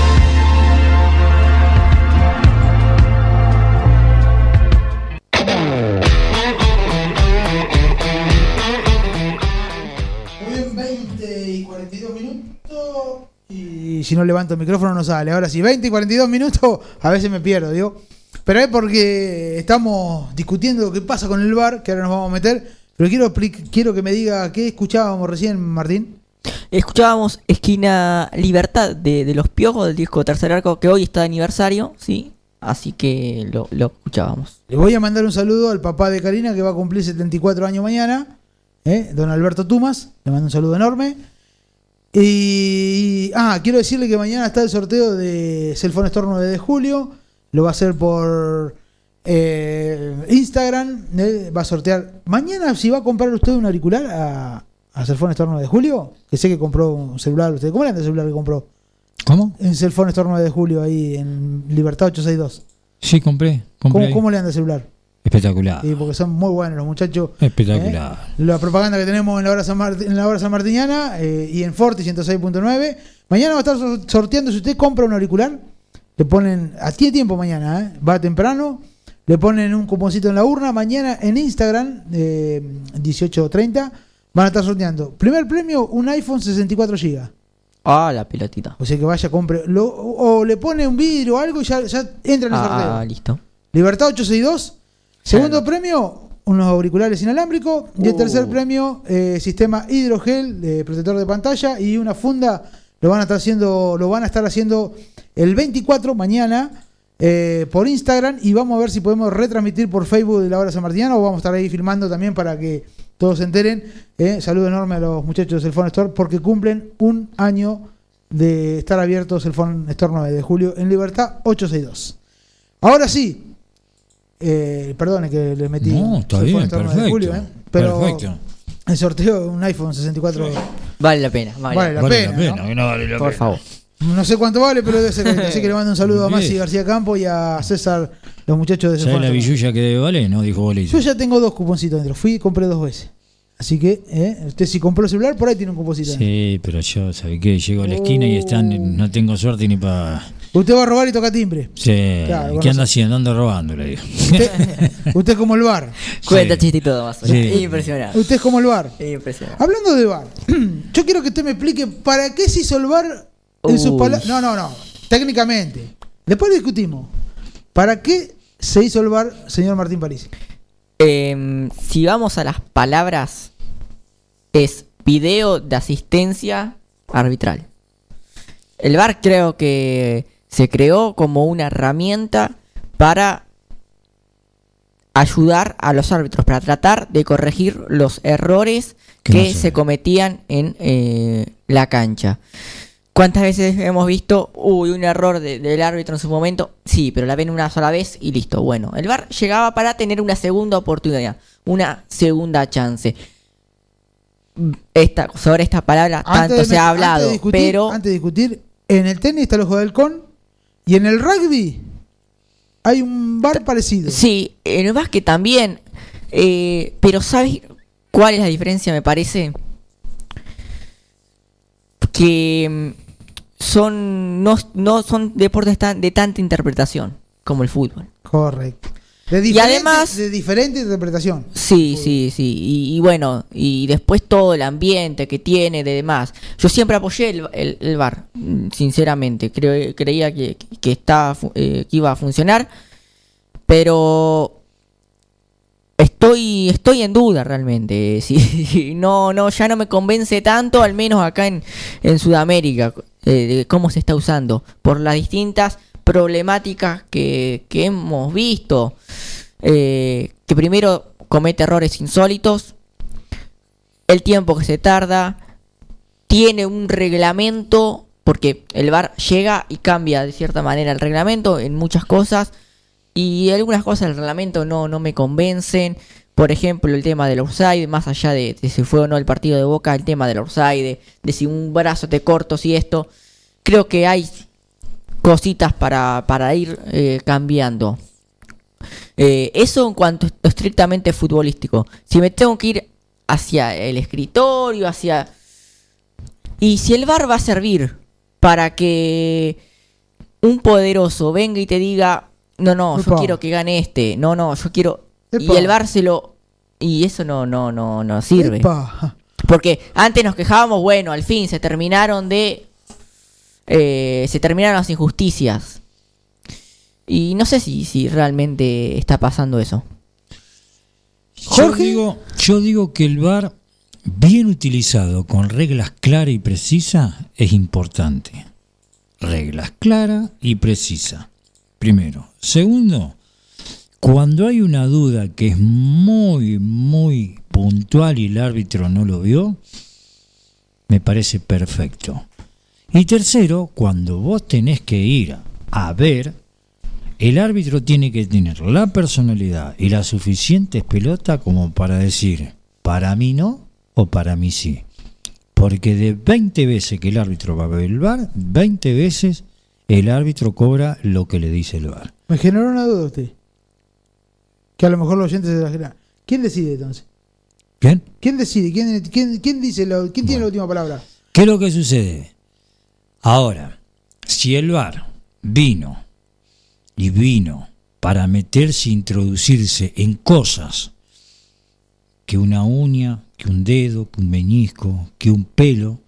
[SPEAKER 1] Si no levanto el micrófono no sale. Ahora sí, 20 y 42 minutos, a veces me pierdo, digo. Pero es porque estamos discutiendo lo que pasa con el bar, que ahora nos vamos a meter. Pero quiero, quiero que me diga qué escuchábamos recién, Martín.
[SPEAKER 2] Escuchábamos Esquina Libertad de, de los Piojos del disco Tercer Arco, que hoy está de aniversario, ¿sí? Así que lo, lo escuchábamos.
[SPEAKER 1] Le voy a mandar un saludo al papá de Karina, que va a cumplir 74 años mañana. ¿eh? Don Alberto Tumas. Le mando un saludo enorme. Y. Ah, quiero decirle que mañana está el sorteo de Cellphone Store 9 de julio. Lo va a hacer por eh, Instagram. ¿eh? Va a sortear. Mañana, si va a comprar usted un auricular a, a Cellphone Store 9 de julio, que sé que compró un celular usted. ¿Cómo le anda el celular que compró?
[SPEAKER 3] ¿Cómo?
[SPEAKER 1] En Cellphone Store 9 de julio, ahí en Libertad 862.
[SPEAKER 3] Sí, compré. compré
[SPEAKER 1] ¿Cómo, cómo le anda el celular?
[SPEAKER 3] Espectacular.
[SPEAKER 1] Sí, porque son muy buenos los muchachos.
[SPEAKER 3] Espectacular.
[SPEAKER 1] ¿eh? La propaganda que tenemos en la hora, San Mart- en la hora San Martiniana eh, y en Forti 106.9. Mañana va a estar sor- sorteando, si usted compra un auricular, le ponen, a tiene tiempo mañana, ¿eh? va temprano, le ponen un cuponcito en la urna. Mañana en Instagram, eh, 18.30, van a estar sorteando. Primer premio, un iPhone 64 GB.
[SPEAKER 2] Ah, la pelotita.
[SPEAKER 1] O sea que vaya, compre. Lo, o le pone un vidrio o algo y ya, ya entra en el sorteo.
[SPEAKER 2] Ah, listo.
[SPEAKER 1] Libertad 862. Segundo premio, unos auriculares inalámbricos. Y el
[SPEAKER 2] Uh.
[SPEAKER 1] tercer premio, eh, sistema hidrogel de protector de pantalla y una funda. Lo van a estar haciendo, lo van a estar haciendo el 24 mañana eh, por Instagram y vamos a ver si podemos retransmitir por Facebook de la hora San Martiniana o vamos a estar ahí filmando también para que todos se enteren. Eh, saludo enorme a los muchachos del Phone Store porque cumplen un año de estar abiertos el Phone Store 9 de julio en Libertad 862. Ahora sí, eh, perdone que le metí.
[SPEAKER 3] No, está
[SPEAKER 1] el
[SPEAKER 3] bien,
[SPEAKER 1] Phone Store 9 de
[SPEAKER 3] perfecto.
[SPEAKER 1] julio, ¿eh? Pero
[SPEAKER 3] Perfecto.
[SPEAKER 1] el sorteo de un iPhone 64
[SPEAKER 2] Vale la pena. Vale,
[SPEAKER 1] vale la
[SPEAKER 3] Vale
[SPEAKER 1] pena.
[SPEAKER 3] la pena,
[SPEAKER 1] ¿no?
[SPEAKER 3] vale la
[SPEAKER 2] Por
[SPEAKER 3] pena.
[SPEAKER 2] favor.
[SPEAKER 1] No sé cuánto vale, pero debe ser. Así que le mando un saludo a. Masi García Campo y a César, los muchachos de ese
[SPEAKER 3] ¿Sabes
[SPEAKER 1] Phone
[SPEAKER 3] la billulla que debe valer? No, dijo Bolillo.
[SPEAKER 1] Yo ya tengo dos cuponcitos dentro. Fui y compré dos veces. Así que, ¿eh? usted si compró el celular, por ahí tiene un cuponcito.
[SPEAKER 3] Sí, pero yo, ¿sabe qué? Llego a la esquina y están, no tengo suerte ni para...
[SPEAKER 1] Usted va a robar y toca timbre.
[SPEAKER 3] Sí,
[SPEAKER 1] Claro,
[SPEAKER 3] ¿qué anda haciendo? Anda robando, le digo.
[SPEAKER 1] Usted, usted es como el bar.
[SPEAKER 2] Cuenta
[SPEAKER 3] Sí.
[SPEAKER 2] chiste y todo más.
[SPEAKER 3] Sí.
[SPEAKER 2] Impresionante.
[SPEAKER 1] Usted es como el bar.
[SPEAKER 2] Impresionante.
[SPEAKER 1] Hablando de bar, yo quiero que usted me explique para qué se hizo el bar en sus palabras. No, no, no. Técnicamente. Después lo discutimos. ¿Para qué se hizo el bar, señor Martín París?
[SPEAKER 2] Em, si vamos a las palabras, es video de asistencia arbitral. El VAR creo que se creó como una herramienta para ayudar a los árbitros, para tratar de corregir los errores
[SPEAKER 3] Que no se
[SPEAKER 2] cometían en eh, la cancha. ¿Cuántas veces hemos visto, uy, un error de- del árbitro en su momento? Sí, pero la ven una sola vez y listo. Bueno, el VAR llegaba para tener una segunda oportunidad, una segunda chance. Esta, sobre esta palabra tanto
[SPEAKER 1] de
[SPEAKER 2] se ha hablado,
[SPEAKER 1] antes de discutir,
[SPEAKER 2] pero
[SPEAKER 1] Antes de discutir, en el tenis está el ojo de halcón y en el rugby hay un bar parecido.
[SPEAKER 2] sí, en el básquet también. eh, pero ¿sabes cuál es la diferencia, me parece? Que mm, son no, no son deportes tan, de tanta interpretación como el fútbol.
[SPEAKER 1] Correcto. De diferente,
[SPEAKER 2] además-
[SPEAKER 1] de diferente interpretación.
[SPEAKER 2] Sí, sí, sí. Y, y bueno, y después todo el ambiente que tiene, de demás. Yo siempre apoyé el, el, el VAR, mm, sinceramente. Creo, creía que, que, estaba, eh, que iba a funcionar. Pero estoy estoy en duda realmente. Si, no, no, ya no me convence tanto, al menos acá en, en Sudamérica, eh, de cómo se está usando. Por las distintas problemáticas que, que hemos visto. Eh, que primero comete errores insólitos. El tiempo que se tarda. Tiene un reglamento. Porque el VAR llega y cambia de cierta manera el reglamento en muchas cosas. Y algunas cosas del reglamento no, no me convencen. Por ejemplo, el tema del offside, más allá de, de si fue o no el partido de Boca, el tema del offside, de, de si un brazo te corto, si esto. Creo que hay cositas para, para ir eh, cambiando. Eh, eso en cuanto a estrictamente futbolístico. Si me tengo que ir hacia el escritorio, hacia... Y si el bar va a servir para que un poderoso venga y te diga, no, no, yo quiero que gane este, no, no, yo quiero... Y el bar se lo... Y eso no, no, no, no sirve.
[SPEAKER 1] Epa.
[SPEAKER 2] Porque antes nos quejábamos, bueno, al fin se terminaron de... eh, se terminaron las injusticias. Y no sé si, si realmente está pasando eso.
[SPEAKER 1] Jorge.
[SPEAKER 3] Yo digo, yo digo que el VAR, bien utilizado, con reglas claras y precisas, es importante. Reglas claras y precisas. Primero. Segundo, cuando hay una duda que es muy, muy puntual y el árbitro no lo vio, me parece perfecto. Y tercero, cuando vos tenés que ir a ver, el árbitro tiene que tener la personalidad y las suficientes pelotas como para decir, para mí no o para mí sí. Porque de 20 veces que el árbitro va a ver el VAR, 20 veces el árbitro cobra lo que le dice el VAR.
[SPEAKER 1] Me generó una duda usted. Que a lo mejor los oyentes se la generan. ¿Quién decide entonces?
[SPEAKER 3] ¿Bien?
[SPEAKER 1] ¿Quién decide? ¿Quién, quién, quién dice lo- quién tiene la última palabra?
[SPEAKER 3] ¿Qué es lo que sucede? Ahora, si el VAR vino y vino para meterse e introducirse en cosas que una uña, que un dedo, que un meñisco, que un pelo,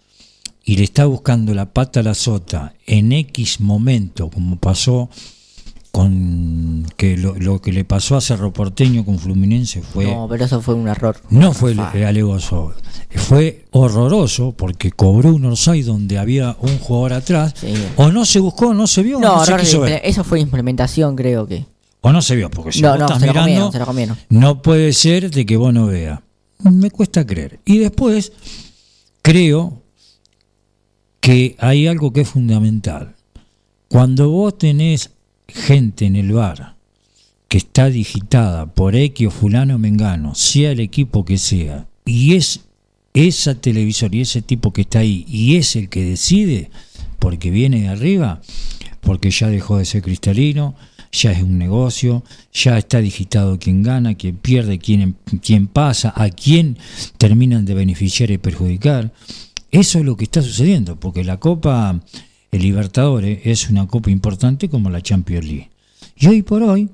[SPEAKER 3] y le está buscando la pata a la sota en X momento, como pasó con que lo, lo que le pasó a Cerro Porteño con Fluminense fue
[SPEAKER 2] No, pero eso fue un error.
[SPEAKER 3] no fue
[SPEAKER 2] Ah.
[SPEAKER 3] el alegoso, fue horroroso porque cobró un offside donde había un jugador atrás,
[SPEAKER 2] Sí.
[SPEAKER 3] o no se buscó, no se vio,
[SPEAKER 2] No,
[SPEAKER 3] no se quiso ver,
[SPEAKER 2] eso fue implementación, creo que.
[SPEAKER 3] o no se vio, porque si
[SPEAKER 2] No,
[SPEAKER 3] vos
[SPEAKER 2] no,
[SPEAKER 3] estás
[SPEAKER 2] se lo comieron,
[SPEAKER 3] mirando,
[SPEAKER 2] se lo comieron.
[SPEAKER 3] no puede ser de que vos no veas. Me cuesta creer. Y después, creo que hay algo que es fundamental. Cuando vos tenés gente en el bar que está digitada por X o fulano mengano, sea el equipo que sea, y es esa televisor y ese tipo que está ahí, y es el que decide, porque viene de arriba, porque ya dejó de ser cristalino, ya es un negocio, ya está digitado quién gana, quién pierde, quién, quién pasa, a quién terminan de beneficiar y perjudicar. Eso es lo que está sucediendo, porque la Copa el Libertadores es una copa importante como la Champions League. Y hoy por hoy,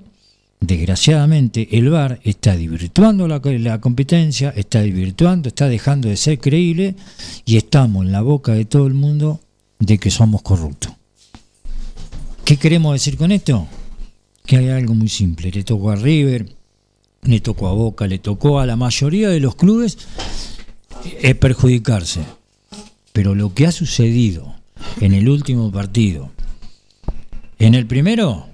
[SPEAKER 3] desgraciadamente, el VAR está divirtuando la, la competencia, está divirtuando, está dejando de ser creíble y estamos en la boca de todo el mundo de que somos corruptos. ¿Qué queremos decir con esto? Que hay algo muy simple. Le tocó a River, le tocó a Boca, le tocó a la mayoría de los clubes eh, perjudicarse. Pero lo que ha sucedido en el último partido, en el primero,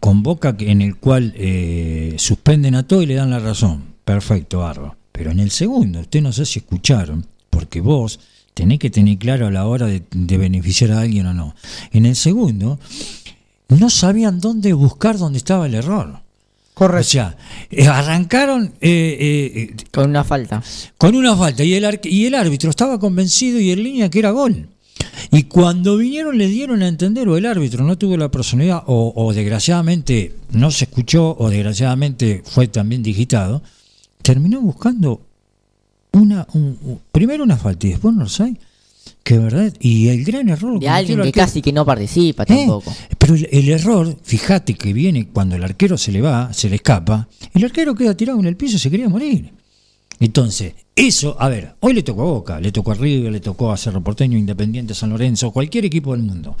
[SPEAKER 3] con Boca, que- en el cual eh, suspenden a todo y le dan la razón. Perfecto, Barro. Pero en el segundo, usted no sé si escucharon, porque vos tenés que tener claro a la hora de, de beneficiar a alguien o no. En el segundo, no sabían dónde buscar dónde estaba el error. O
[SPEAKER 1] Correcto.
[SPEAKER 3] sea, eh, arrancaron eh, eh,
[SPEAKER 2] Con una falta.
[SPEAKER 3] con una falta y el, ar- y el árbitro estaba convencido y en línea que era gol. Y cuando vinieron le dieron a entender, o el árbitro no tuvo la personalidad, o, o desgraciadamente no se escuchó, o desgraciadamente fue también digitado, terminó buscando una un- un- primero una falta y después un offside, que verdad, y el gran error
[SPEAKER 2] De alguien que
[SPEAKER 3] arquero.
[SPEAKER 2] casi que no participa
[SPEAKER 3] ¿Eh?
[SPEAKER 2] tampoco.
[SPEAKER 3] Pero el, el error, fíjate que viene cuando el arquero se le va, se le escapa, el arquero queda tirado en el piso y se quería morir. Entonces, eso, a ver, hoy le tocó a Boca, le tocó a River, le tocó a Cerro Porteño, Independiente, San Lorenzo, cualquier equipo del mundo.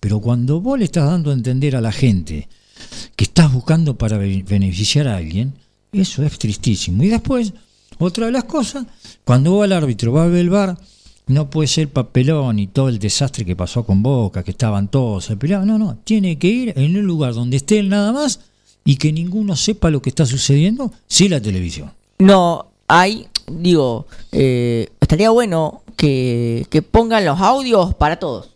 [SPEAKER 3] Pero cuando vos le estás dando a entender a la gente que estás buscando para be- beneficiar a alguien, eso es tristísimo. Y después, otra de las cosas, cuando va el árbitro, va a ver el bar, no puede ser papelón y todo el desastre que pasó con Boca, que estaban todos se peleaban. No, no, tiene que ir en un lugar donde esté él nada más y que ninguno sepa lo que está sucediendo, sí la televisión.
[SPEAKER 2] No, hay, digo, eh, estaría bueno que, que pongan los audios para todos.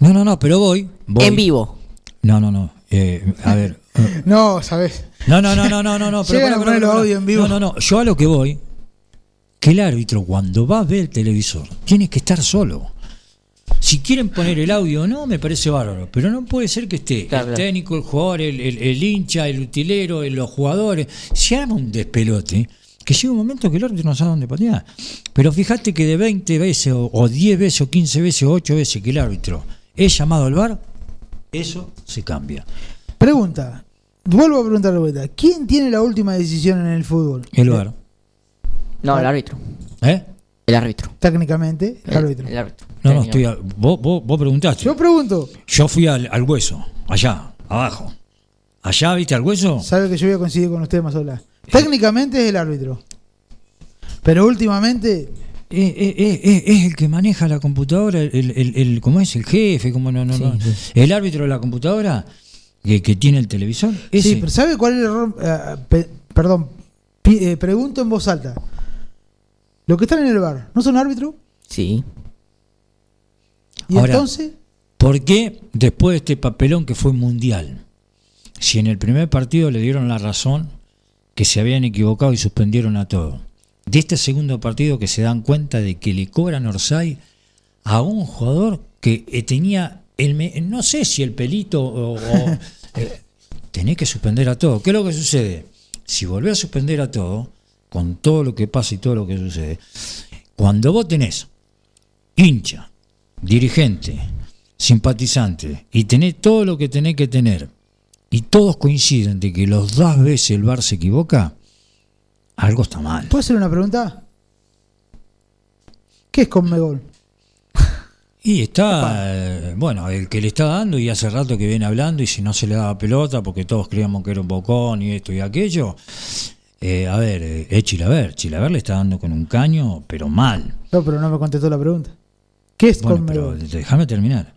[SPEAKER 3] No, no, no, pero voy. voy.
[SPEAKER 2] En vivo.
[SPEAKER 3] No, no, no. eh, a ver. eh,
[SPEAKER 1] No, ¿sabes?
[SPEAKER 3] No, no, no, no, no, no, no. Pero pará,
[SPEAKER 1] poner los audios en vivo.
[SPEAKER 3] No, no, no. Yo a lo que voy, que el árbitro cuando va a ver el televisor tiene que estar solo. Si quieren poner el audio o no, me parece bárbaro. Pero no puede ser que esté
[SPEAKER 2] Claro,
[SPEAKER 3] el
[SPEAKER 2] claro.
[SPEAKER 3] técnico, el jugador, el, el- el hincha, el utilero, el- los jugadores. Se arma un despelote que llega un momento que el árbitro no sabe dónde patear. Pero fíjate que de 20 veces, o, o 10 veces, o 15 veces, o 8 veces que el árbitro es llamado al bar, eso se cambia.
[SPEAKER 1] Pregunta. Vuelvo a preguntar de vuelta. ¿Quién tiene la última decisión en el fútbol?
[SPEAKER 3] El bar.
[SPEAKER 2] No, el árbitro.
[SPEAKER 3] ¿Eh?
[SPEAKER 2] El árbitro.
[SPEAKER 1] Técnicamente, el árbitro.
[SPEAKER 2] El árbitro.
[SPEAKER 3] No, no, estoy a- vos, vos, vos preguntaste.
[SPEAKER 1] Yo pregunto.
[SPEAKER 3] Yo fui al, al hueso, allá, abajo. Allá, ¿viste al hueso?
[SPEAKER 1] Sabe que yo voy a coincidir con usted más hablar. Técnicamente es el árbitro. Pero últimamente,
[SPEAKER 3] Eh, eh, eh, es el que maneja la computadora, el, el, el- ¿cómo es? El jefe, ¿cómo no, no,
[SPEAKER 2] Sí,
[SPEAKER 3] no?
[SPEAKER 2] sí.
[SPEAKER 3] El árbitro de la computadora que, que tiene el televisor. Ese.
[SPEAKER 1] sí, pero ¿sabe cuál es el error? Eh, pe- perdón, pi- eh, pregunto en voz alta. Los que están en el bar, ¿no son árbitros?
[SPEAKER 2] Sí.
[SPEAKER 1] Y
[SPEAKER 3] Ahora-
[SPEAKER 1] entonces,
[SPEAKER 3] ¿Por qué después de este papelón que fue mundial? Si en el primer partido le dieron la razón que se habían equivocado y suspendieron a todo. De este segundo partido que se dan cuenta de que le cobran Orsay a un jugador que eh, tenía el me- no sé si el pelito o, o- eh, tenés que suspender a todo. ¿Qué es lo que sucede? Si volvés a suspender a todo, con todo lo que pasa y todo lo que sucede, cuando vos tenés hincha, dirigente, simpatizante, y tenés todo lo que tenés que tener, y todos coinciden de que los dos veces el VAR se equivoca, algo está mal.
[SPEAKER 1] ¿puedo hacer una pregunta? ¿Qué es Conmebol?
[SPEAKER 3] Y está, eh, bueno, el que le está dando y hace rato que viene hablando y si no se le daba pelota porque todos creíamos que era un bocón y esto y aquello. eh, a ver, eh, es Chilaver. Chilaver le está dando con un caño, pero mal.
[SPEAKER 1] No, pero no me contestó la pregunta. ¿Qué es
[SPEAKER 3] Bueno,
[SPEAKER 1] Conmebol?
[SPEAKER 3] déjame terminar.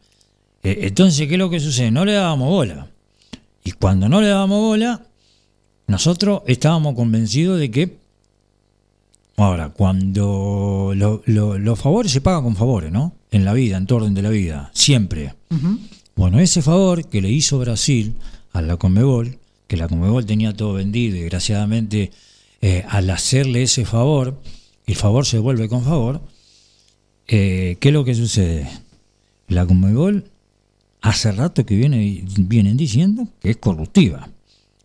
[SPEAKER 3] Eh, entonces, ¿qué es lo que sucede? No le dábamos bola. Y cuando no le dábamos bola, nosotros estábamos convencidos de que. Ahora, cuando lo- lo- los favores se pagan con favores, ¿no? En la vida, en todo orden de la vida, siempre. Bueno, ese favor que le hizo Brasil a la Conmebol, que la Conmebol tenía todo vendido y desgraciadamente eh, al hacerle ese favor, el favor se vuelve con favor, eh, ¿qué es lo que sucede? La Conmebol hace rato que viene, vienen diciendo que es corruptiva.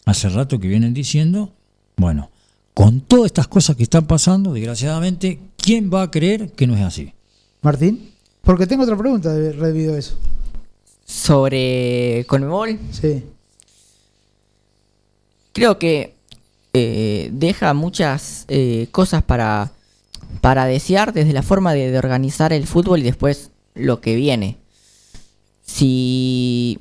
[SPEAKER 3] Hace rato que vienen diciendo, bueno, con todas estas cosas que están pasando, desgraciadamente, ¿quién va a creer que no es así?
[SPEAKER 1] Martín, porque tengo otra pregunta de- debido a eso.
[SPEAKER 2] Sobre Conmebol,
[SPEAKER 1] Sí.
[SPEAKER 2] creo que eh, deja muchas eh, cosas para, para desear desde la forma de, de organizar el fútbol y después lo que viene. Si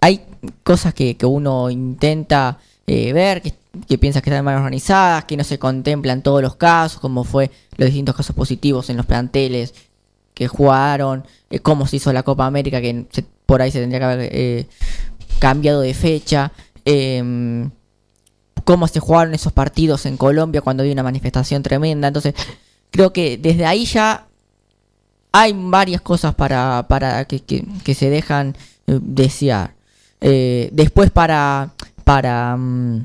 [SPEAKER 2] hay cosas que, que uno intenta eh, ver, que, que piensa que están mal organizadas, que no se contemplan todos los casos, como fue los distintos casos positivos en los planteles que jugaron, eh, cómo se hizo la Copa América, que se- por ahí se tendría que haber eh, cambiado de fecha. em, cómo se jugaron esos partidos en Colombia cuando había una manifestación tremenda. Entonces, creo que desde ahí ya hay varias cosas para, para que, que- se dejan eh, desear. Eh, después para, para mm,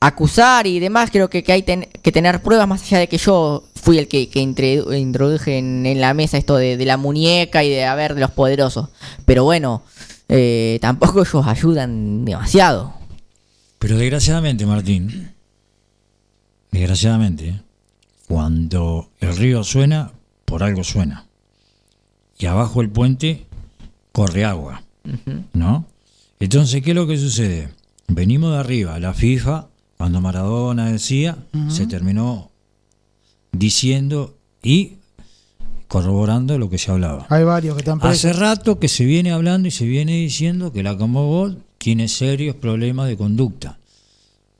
[SPEAKER 2] acusar y demás, creo que, que hay que tener pruebas más allá de que yo fui el que, que introdu- introduje en, la mesa esto de, de la muñeca y de haber de los poderosos. Pero bueno, eh, tampoco ellos ayudan demasiado.
[SPEAKER 3] Pero desgraciadamente, Martín, desgraciadamente, cuando el río suena, por algo suena. Y abajo el puente corre agua, ¿no? Entonces, ¿qué es lo que sucede? Venimos de arriba, la FIFA, cuando Maradona decía, se terminó diciendo y corroborando lo que se hablaba.
[SPEAKER 1] Hay varios que están
[SPEAKER 3] Hace rato que se viene hablando y se viene diciendo que la Conmebol tiene serios problemas de conducta.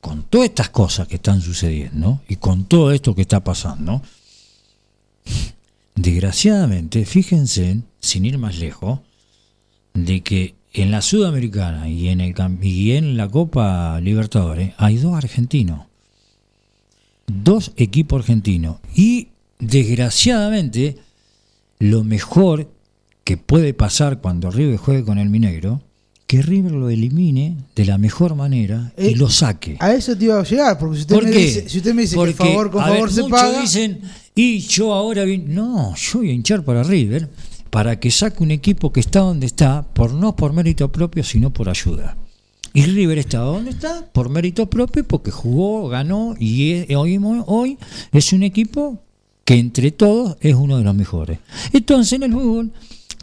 [SPEAKER 3] Con todas estas cosas que están sucediendo y con todo esto que está pasando, desgraciadamente, fíjense, sin ir más lejos, de que en la Sudamericana y en, el, y en la Copa Libertadores hay dos argentinos. Dos equipos argentinos. Y desgraciadamente, lo mejor que puede pasar cuando River juegue con el Mineiro, que River lo elimine de la mejor manera y
[SPEAKER 1] Eh,
[SPEAKER 3] lo saque.
[SPEAKER 1] A eso te iba a llegar, porque si usted,
[SPEAKER 3] ¿Por
[SPEAKER 1] me dice, si usted me dice
[SPEAKER 3] Porque,
[SPEAKER 1] que favor con
[SPEAKER 3] a ver,
[SPEAKER 1] favor se paga,
[SPEAKER 3] dicen, y yo ahora vin-". No, yo voy a hinchar para River para que saque un equipo que está donde está, por no por mérito propio, sino por ayuda. Y River está donde está por mérito propio, porque jugó, ganó y es- hoy, hoy es un equipo que entre todos es uno de los mejores. Entonces en el fútbol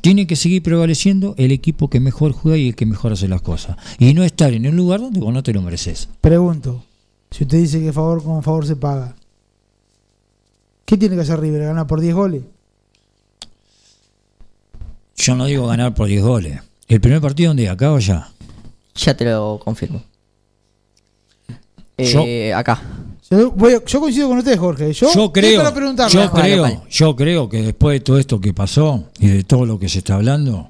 [SPEAKER 3] tiene que seguir prevaleciendo el equipo que mejor juega y el que mejor hace las cosas. Y no estar en un lugar donde vos no te lo mereces.
[SPEAKER 1] Pregunto, si usted dice que favor con favor se paga, ¿qué tiene que hacer River? ¿Ganar por 10 goles?
[SPEAKER 3] Yo no digo ganar por 10 goles. ¿El primer partido dónde? ¿Acá o allá?
[SPEAKER 2] Ya te lo confirmo.
[SPEAKER 3] Yo-
[SPEAKER 2] Eh, acá.
[SPEAKER 1] Yo, voy a- yo coincido con usted, Jorge. Yo,
[SPEAKER 3] creo,
[SPEAKER 1] para preguntarle.
[SPEAKER 3] yo creo, yo creo que después de todo esto que pasó y de todo lo que se está hablando,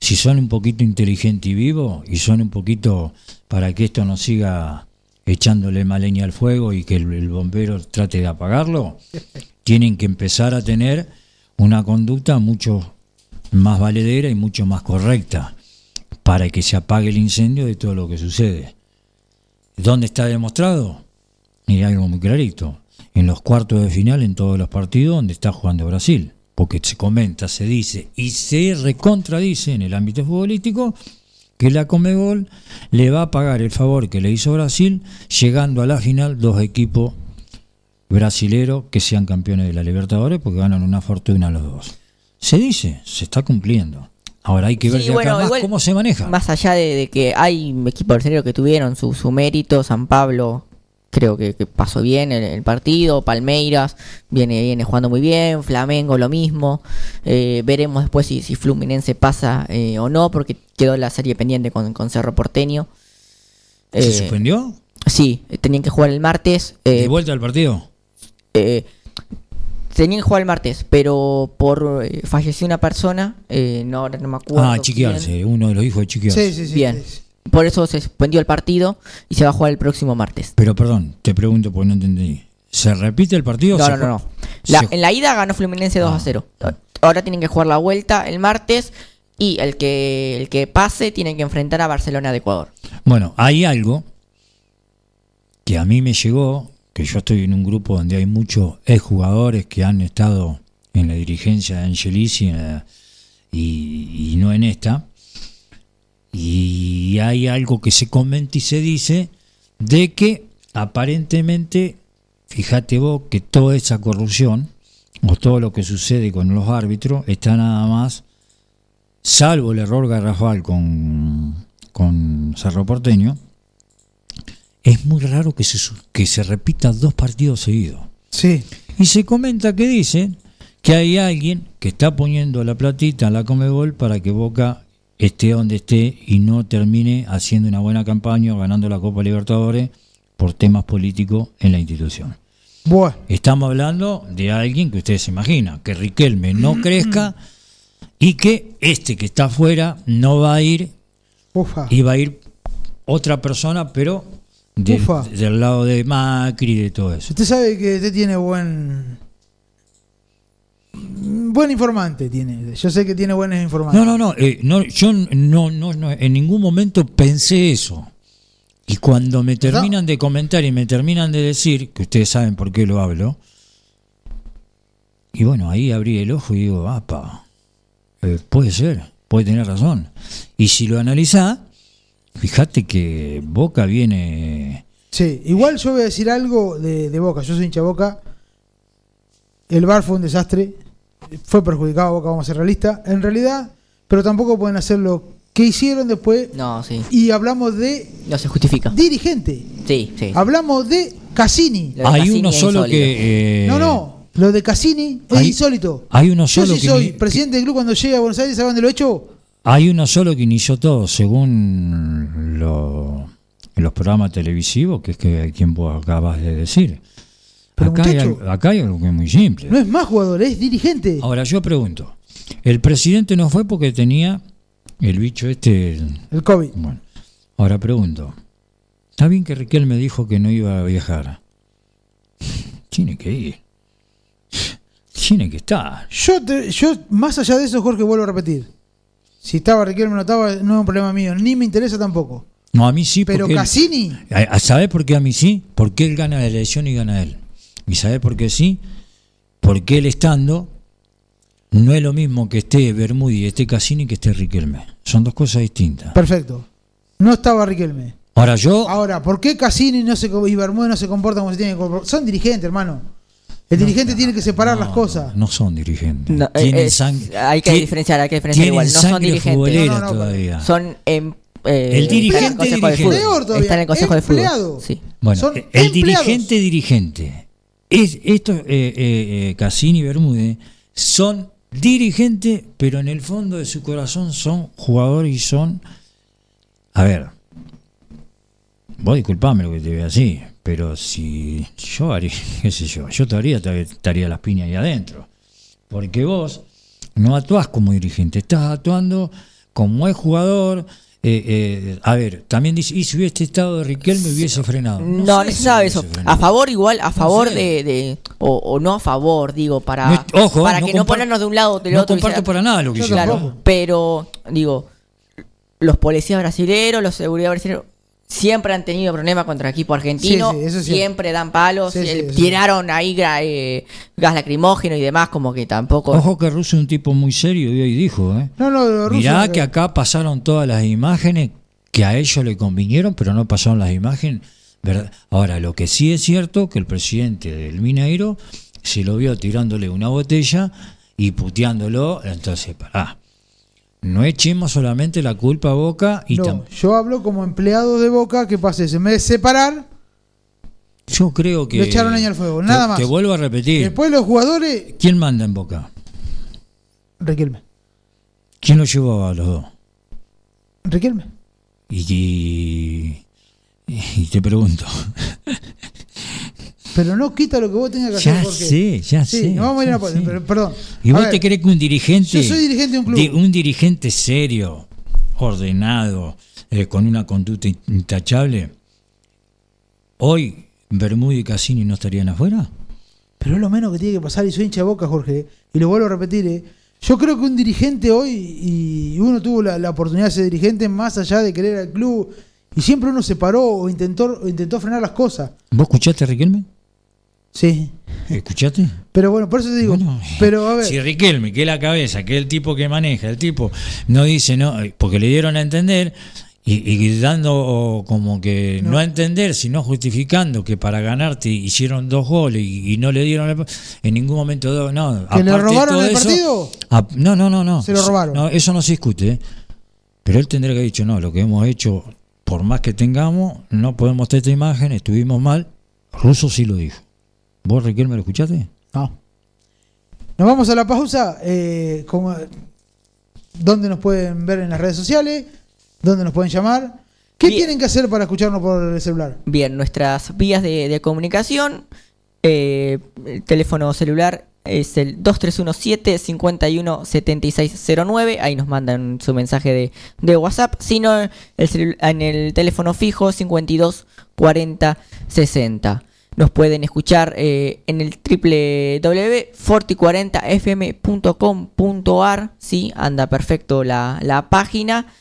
[SPEAKER 3] si son un poquito inteligente y vivo y son un poquito para que esto no siga echándole más leña al fuego y que el, el bombero trate de apagarlo, tienen que empezar a tener una conducta mucho más valedera y mucho más correcta para que se apague el incendio de todo lo que sucede. ¿Dónde está demostrado? Y algo muy clarito. En los cuartos de final, en todos los partidos donde está jugando Brasil. Porque se comenta, se dice y se recontradice en el ámbito futbolístico que la Comebol le va a pagar el favor que le hizo Brasil, llegando a la final dos equipos brasileros que sean campeones de la Libertadores porque ganan una fortuna los dos. Se dice, se está cumpliendo. Ahora hay que ver
[SPEAKER 2] Sí,
[SPEAKER 3] acá más cómo se maneja.
[SPEAKER 2] Más allá de, de que hay equipos brasileños que tuvieron su, su mérito, San Pablo creo que, que pasó bien el, el partido, Palmeiras viene, viene jugando muy bien, Flamengo lo mismo, Eh, veremos después si, si Fluminense pasa eh, o no, porque quedó la serie pendiente con, con Cerro Porteño.
[SPEAKER 3] ¿Se
[SPEAKER 2] Eh,
[SPEAKER 3] suspendió?
[SPEAKER 2] Sí, tenían que jugar el martes. eh,
[SPEAKER 3] ¿De vuelta al partido?
[SPEAKER 2] eh, tenían que jugar el martes, pero por eh, falleció una persona, eh, no, ahora no me acuerdo.
[SPEAKER 3] Ah,
[SPEAKER 2] quién.
[SPEAKER 3] chiquearse, uno de los hijos de chiquearse.
[SPEAKER 1] Sí, sí, sí.
[SPEAKER 2] Bien.
[SPEAKER 1] sí.
[SPEAKER 2] Por eso se suspendió el partido y se va a jugar el próximo martes.
[SPEAKER 3] Pero perdón, te pregunto porque no entendí. ¿Se repite el partido?
[SPEAKER 2] No,
[SPEAKER 3] Se
[SPEAKER 2] no, no. no. La- en la ida ganó Fluminense 2
[SPEAKER 3] Ah.
[SPEAKER 2] a 0. Ahora tienen que jugar la vuelta el martes y el que el que pase tiene que enfrentar a Barcelona de Ecuador.
[SPEAKER 3] Bueno, hay algo que a mí me llegó, que yo estoy en un grupo donde hay muchos exjugadores que han estado en la dirigencia de Angelici y, y no en esta. Y hay algo que se comenta y se dice de que aparentemente, fíjate vos, que toda esa corrupción o todo lo que sucede con los árbitros está nada más, salvo el error garrafal con, con Cerro Porteño, es muy raro que se, que se repita dos partidos seguidos.
[SPEAKER 1] Sí.
[SPEAKER 3] Y se comenta que dicen que hay alguien que está poniendo la platita en la Comebol para que Boca esté donde esté y no termine haciendo una buena campaña o ganando la Copa Libertadores por temas políticos en la institución.
[SPEAKER 1] Bueno,
[SPEAKER 3] Estamos hablando de alguien que ustedes se imaginan, que Riquelme no crezca y que este que está afuera no va a ir
[SPEAKER 1] ufa.
[SPEAKER 3] y va a ir otra persona, pero de-
[SPEAKER 1] Ufa.
[SPEAKER 3] del lado de Macri y de todo eso.
[SPEAKER 1] Usted sabe que usted tiene buen. Buen informante tiene. Yo sé que tiene buenos informantes.
[SPEAKER 3] No, no, no, eh, no yo no, no, no, en ningún momento pensé eso. Y cuando me terminan de comentar y me terminan de decir, que ustedes saben por qué lo hablo, y bueno, ahí abrí el ojo y digo, apa, eh, puede ser, puede tener razón. Y si lo analizás, fíjate que Boca viene...
[SPEAKER 1] Sí, igual yo voy a decir algo de, de Boca. Yo soy hincha Boca. El bar fue un desastre. Fue perjudicado Boca, vamos a ser realistas. En realidad, pero tampoco pueden hacer lo que hicieron después.
[SPEAKER 2] No, sí.
[SPEAKER 1] Y hablamos de
[SPEAKER 2] No se justifica.
[SPEAKER 1] dirigente.
[SPEAKER 2] Sí, sí.
[SPEAKER 1] Hablamos de Cassini.
[SPEAKER 2] De
[SPEAKER 3] Hay
[SPEAKER 2] Cassini
[SPEAKER 3] uno solo
[SPEAKER 2] insólito.
[SPEAKER 3] que... eh,
[SPEAKER 1] No, no. Lo de Cassini es
[SPEAKER 3] hay-
[SPEAKER 1] insólito.
[SPEAKER 3] hay uno
[SPEAKER 1] Yo
[SPEAKER 3] solo que
[SPEAKER 1] soy
[SPEAKER 3] ni-
[SPEAKER 1] presidente del club cuando llegue a Buenos Aires, ¿sabe dónde lo he hecho?
[SPEAKER 3] Hay uno solo que inició todo, según lo- los programas televisivos, que es que quien vos acabas de decir.
[SPEAKER 1] Pero,
[SPEAKER 3] Acá hay,
[SPEAKER 1] muchacho,
[SPEAKER 3] algo- acá hay algo que es muy simple.
[SPEAKER 1] No es más jugador, es dirigente.
[SPEAKER 3] Ahora yo pregunto, el presidente no fue porque tenía el bicho este... el-
[SPEAKER 1] El COVID.
[SPEAKER 3] bueno, ahora pregunto, está bien que Riquelme dijo que no iba a viajar. Tiene que ir. Tiene que estar.
[SPEAKER 1] Yo, te- yo, más allá de eso, Jorge, vuelvo a repetir. Si estaba Riquelme no estaba, no es un problema mío, ni me interesa tampoco.
[SPEAKER 3] No, a mí sí,
[SPEAKER 1] Pero Cassini,
[SPEAKER 3] ¿A- a- ¿Sabés por qué a mí sí? Porque él gana la elección y gana él. ¿Y sabés por qué sí? Porque él estando, no es lo mismo que esté Bermúdez y esté Cassini que esté Riquelme. Son dos cosas distintas.
[SPEAKER 1] perfecto. No estaba Riquelme.
[SPEAKER 3] Ahora yo,
[SPEAKER 1] Ahora, ¿por qué Cassini no se, co- y Bermúdez no se comportan como se tienen que comportar? Son dirigentes, hermano. El dirigente tiene que separar las cosas.
[SPEAKER 3] no son dirigentes.
[SPEAKER 2] No,
[SPEAKER 3] tienen
[SPEAKER 2] es-
[SPEAKER 3] sangre.
[SPEAKER 2] hay que diferenciar, hay que diferenciar igual. No son
[SPEAKER 3] sangre
[SPEAKER 2] dirigentes.
[SPEAKER 3] futbolera
[SPEAKER 1] No, no, no,
[SPEAKER 3] todavía.
[SPEAKER 2] Son em- eh,
[SPEAKER 3] El
[SPEAKER 2] está en
[SPEAKER 3] dirigente,
[SPEAKER 2] Consejo de
[SPEAKER 3] dirigente.
[SPEAKER 2] Fútbol. Está en el Consejo de. Fútbol. Sí.
[SPEAKER 3] Bueno,
[SPEAKER 1] Son
[SPEAKER 3] el
[SPEAKER 1] empleados.
[SPEAKER 3] dirigente dirigente. Es, estos, eh, eh, eh, Cassini y Bermúdez son dirigentes, pero en el fondo de su corazón son jugadores y son. A ver, vos disculpame lo que te veo así, pero si yo haría, qué sé yo, yo todavía estaría las piñas ahí adentro. Porque vos no actuás como dirigente, estás actuando como es jugador. Eh, eh, a ver, también dice, y si hubiese estado de Riquelme hubiese frenado.
[SPEAKER 2] No, no se sabe eso. A favor igual, a favor
[SPEAKER 3] sé.
[SPEAKER 2] de, de- o, o no a favor, digo, para,
[SPEAKER 3] No es- ojo,
[SPEAKER 2] para
[SPEAKER 3] no
[SPEAKER 2] que no ponernos de un lado o del
[SPEAKER 3] no
[SPEAKER 2] otro. y
[SPEAKER 3] comparto para nada lo que
[SPEAKER 1] Yo
[SPEAKER 3] hicieron.
[SPEAKER 1] tampoco.
[SPEAKER 2] Pero, digo, los policías brasileños, los seguridad brasileños, siempre han tenido problemas contra el equipo argentino.
[SPEAKER 1] Sí, sí, eso es cierto.
[SPEAKER 2] siempre dan palos.
[SPEAKER 1] Sí, sí,
[SPEAKER 2] eh, tiraron ahí eh, gas lacrimógeno y demás, como que tampoco.
[SPEAKER 3] Ojo que Russo es un tipo muy serio y hoy dijo, ¿eh?
[SPEAKER 1] No, no,
[SPEAKER 3] Mirá que acá pasaron todas las imágenes que a ellos le convinieron, pero no pasaron las imágenes. ¿verdad? Ahora, lo que sí es cierto que el presidente del Mineiro se lo vio tirándole una botella y puteándolo. Entonces, pará. No echemos solamente la culpa a Boca y
[SPEAKER 1] No, yo hablo como empleado de Boca que pase. En vez de separar,
[SPEAKER 3] yo creo que...
[SPEAKER 1] Le echaron leña al fuego,
[SPEAKER 3] te-
[SPEAKER 1] nada más.
[SPEAKER 3] Te vuelvo a repetir.
[SPEAKER 1] después los jugadores.
[SPEAKER 3] ¿Quién manda en Boca?
[SPEAKER 1] Riquelme.
[SPEAKER 3] ¿Quién lo llevó a los dos?
[SPEAKER 1] Riquelme.
[SPEAKER 3] Y, y te pregunto.
[SPEAKER 1] Pero no quita lo que vos tengas que hacer.
[SPEAKER 3] Ya
[SPEAKER 1] Jorge.
[SPEAKER 3] sé, ya
[SPEAKER 1] Sí,
[SPEAKER 3] sé.
[SPEAKER 1] nos vamos a ir a
[SPEAKER 3] sé.
[SPEAKER 1] pero- perdón.
[SPEAKER 3] ¿Y
[SPEAKER 1] A
[SPEAKER 3] vos
[SPEAKER 1] ver,
[SPEAKER 3] te crees que un dirigente...
[SPEAKER 1] Yo soy dirigente de un club.
[SPEAKER 3] un dirigente serio, ordenado, eh, con una conducta in- intachable, hoy Bermúdez y Cassini no estarían afuera?
[SPEAKER 1] Pero es lo menos que tiene que pasar y soy hincha de boca, Jorge. Y lo vuelvo a repetir. ¿eh? Yo creo que un dirigente hoy, y uno tuvo la, la oportunidad de ser dirigente más allá de querer al club, y siempre uno se paró o intentó, o intentó frenar las cosas.
[SPEAKER 3] ¿Vos escuchaste a Riquelme?
[SPEAKER 1] Sí.
[SPEAKER 3] ¿Escuchaste?
[SPEAKER 1] Pero bueno, por eso te digo.
[SPEAKER 3] Bueno,
[SPEAKER 1] pero a ver,
[SPEAKER 3] Si Riquelme, que es la cabeza, que es el tipo que maneja, el tipo no dice no, eh, porque le dieron a entender y, y dando como que no.
[SPEAKER 1] No.
[SPEAKER 3] a entender, sino justificando que para ganarte hicieron dos goles y, y no le dieron el- en ningún momento dos, no.
[SPEAKER 1] ¿Que le robaron
[SPEAKER 3] todo
[SPEAKER 1] el
[SPEAKER 3] eso-
[SPEAKER 1] partido?
[SPEAKER 3] No, no, no, no.
[SPEAKER 1] Se lo robaron.
[SPEAKER 3] No, eso no se discute. ¿eh? Pero él tendría que haber dicho, no, lo que hemos hecho, por más que tengamos, no podemos mostrar esta imagen, estuvimos mal. Russo sí lo dijo. ¿Vos, Riquelme, lo escuchaste?
[SPEAKER 1] no. Nos vamos a la pausa. Eh, como- ¿Dónde nos pueden ver en las redes sociales? ¿Dónde nos pueden llamar? ¿Qué
[SPEAKER 2] Bien.
[SPEAKER 1] tienen que hacer para escucharnos por el celular?
[SPEAKER 2] Bien, nuestras vías de, de comunicación, eh, el teléfono celular es el 2317-517609, ahí nos mandan su mensaje de, de WhatsApp, sino el en el teléfono fijo 52 40 60. Nos pueden escuchar eh, en el www.forti40fm.com.ar, sí, anda perfecto la, la página.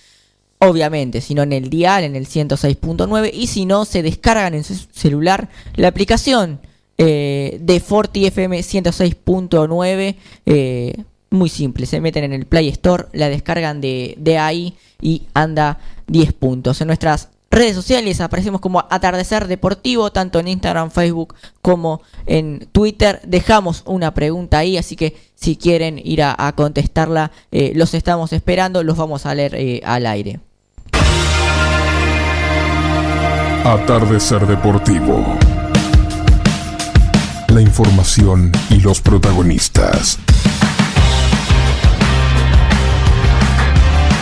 [SPEAKER 2] Obviamente, si no en el dial, en el 106.9 y si no, se descargan en su celular la aplicación eh, de Forti FM 106.9. eh, muy simple, se meten en el Play Store, la descargan de, de ahí y anda 10 puntos. En nuestras redes sociales aparecemos como Atardecer Deportivo, tanto en Instagram, Facebook como en Twitter. Dejamos una pregunta ahí, así que si quieren ir a, contestarla, eh, los estamos esperando, los vamos a leer eh, al aire.
[SPEAKER 4] Atardecer Deportivo. La información y los protagonistas.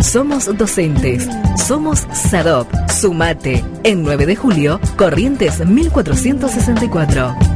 [SPEAKER 6] Somos docentes. Somos SADOP. Sumate. En 9 de julio, Corrientes 1464.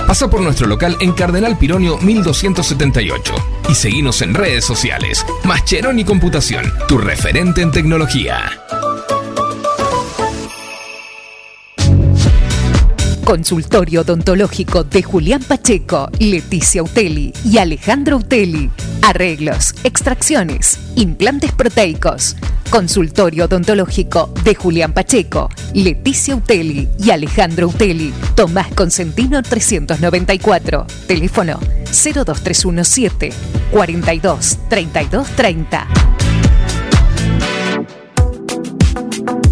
[SPEAKER 8] Pasa por nuestro local en Cardenal Pironio 1278 y seguinos en redes sociales. Mascheroni Computación, tu referente en tecnología.
[SPEAKER 5] Consultorio odontológico de Julián Pacheco, Leticia Uteli y Alejandro Uteli. Arreglos, extracciones, implantes proteicos. Consultorio odontológico de Julián Pacheco, Leticia Uteli y Alejandro Uteli. Tomás Consentino 394. Teléfono 02317 42 32 30.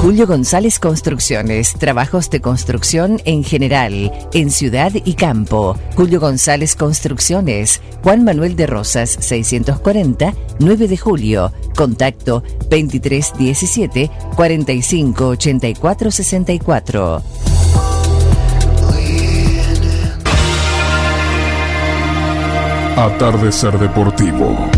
[SPEAKER 6] Julio González Construcciones, trabajos de construcción en general, en ciudad y campo. Julio González Construcciones, Juan Manuel de Rosas, 640, 9 de julio. Contacto 2317 4584 64.
[SPEAKER 4] Atardecer Deportivo.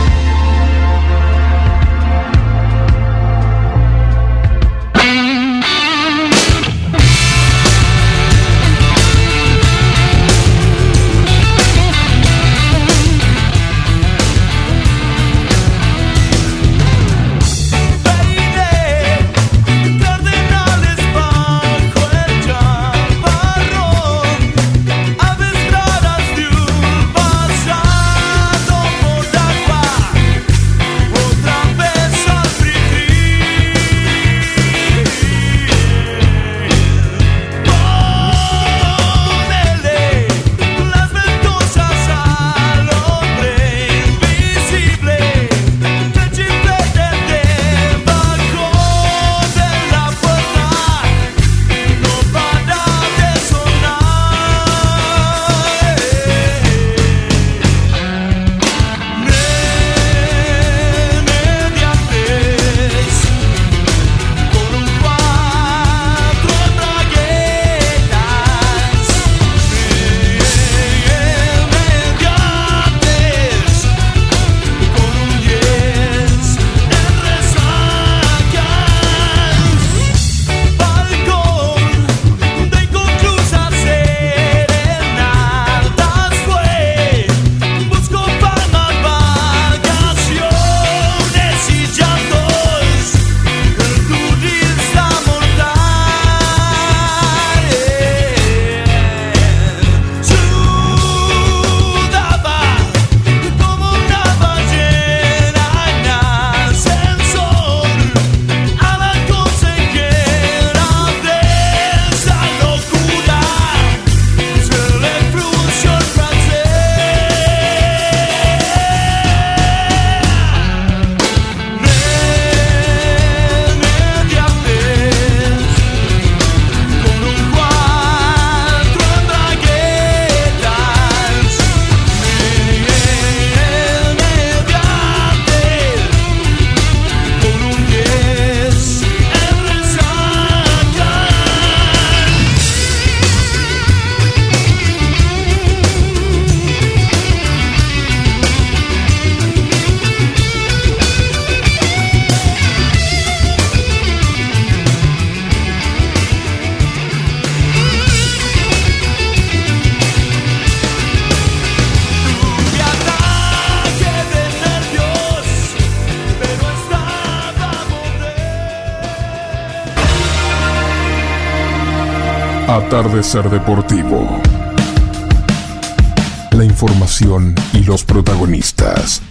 [SPEAKER 4] Atardecer Deportivo. La información y los protagonistas.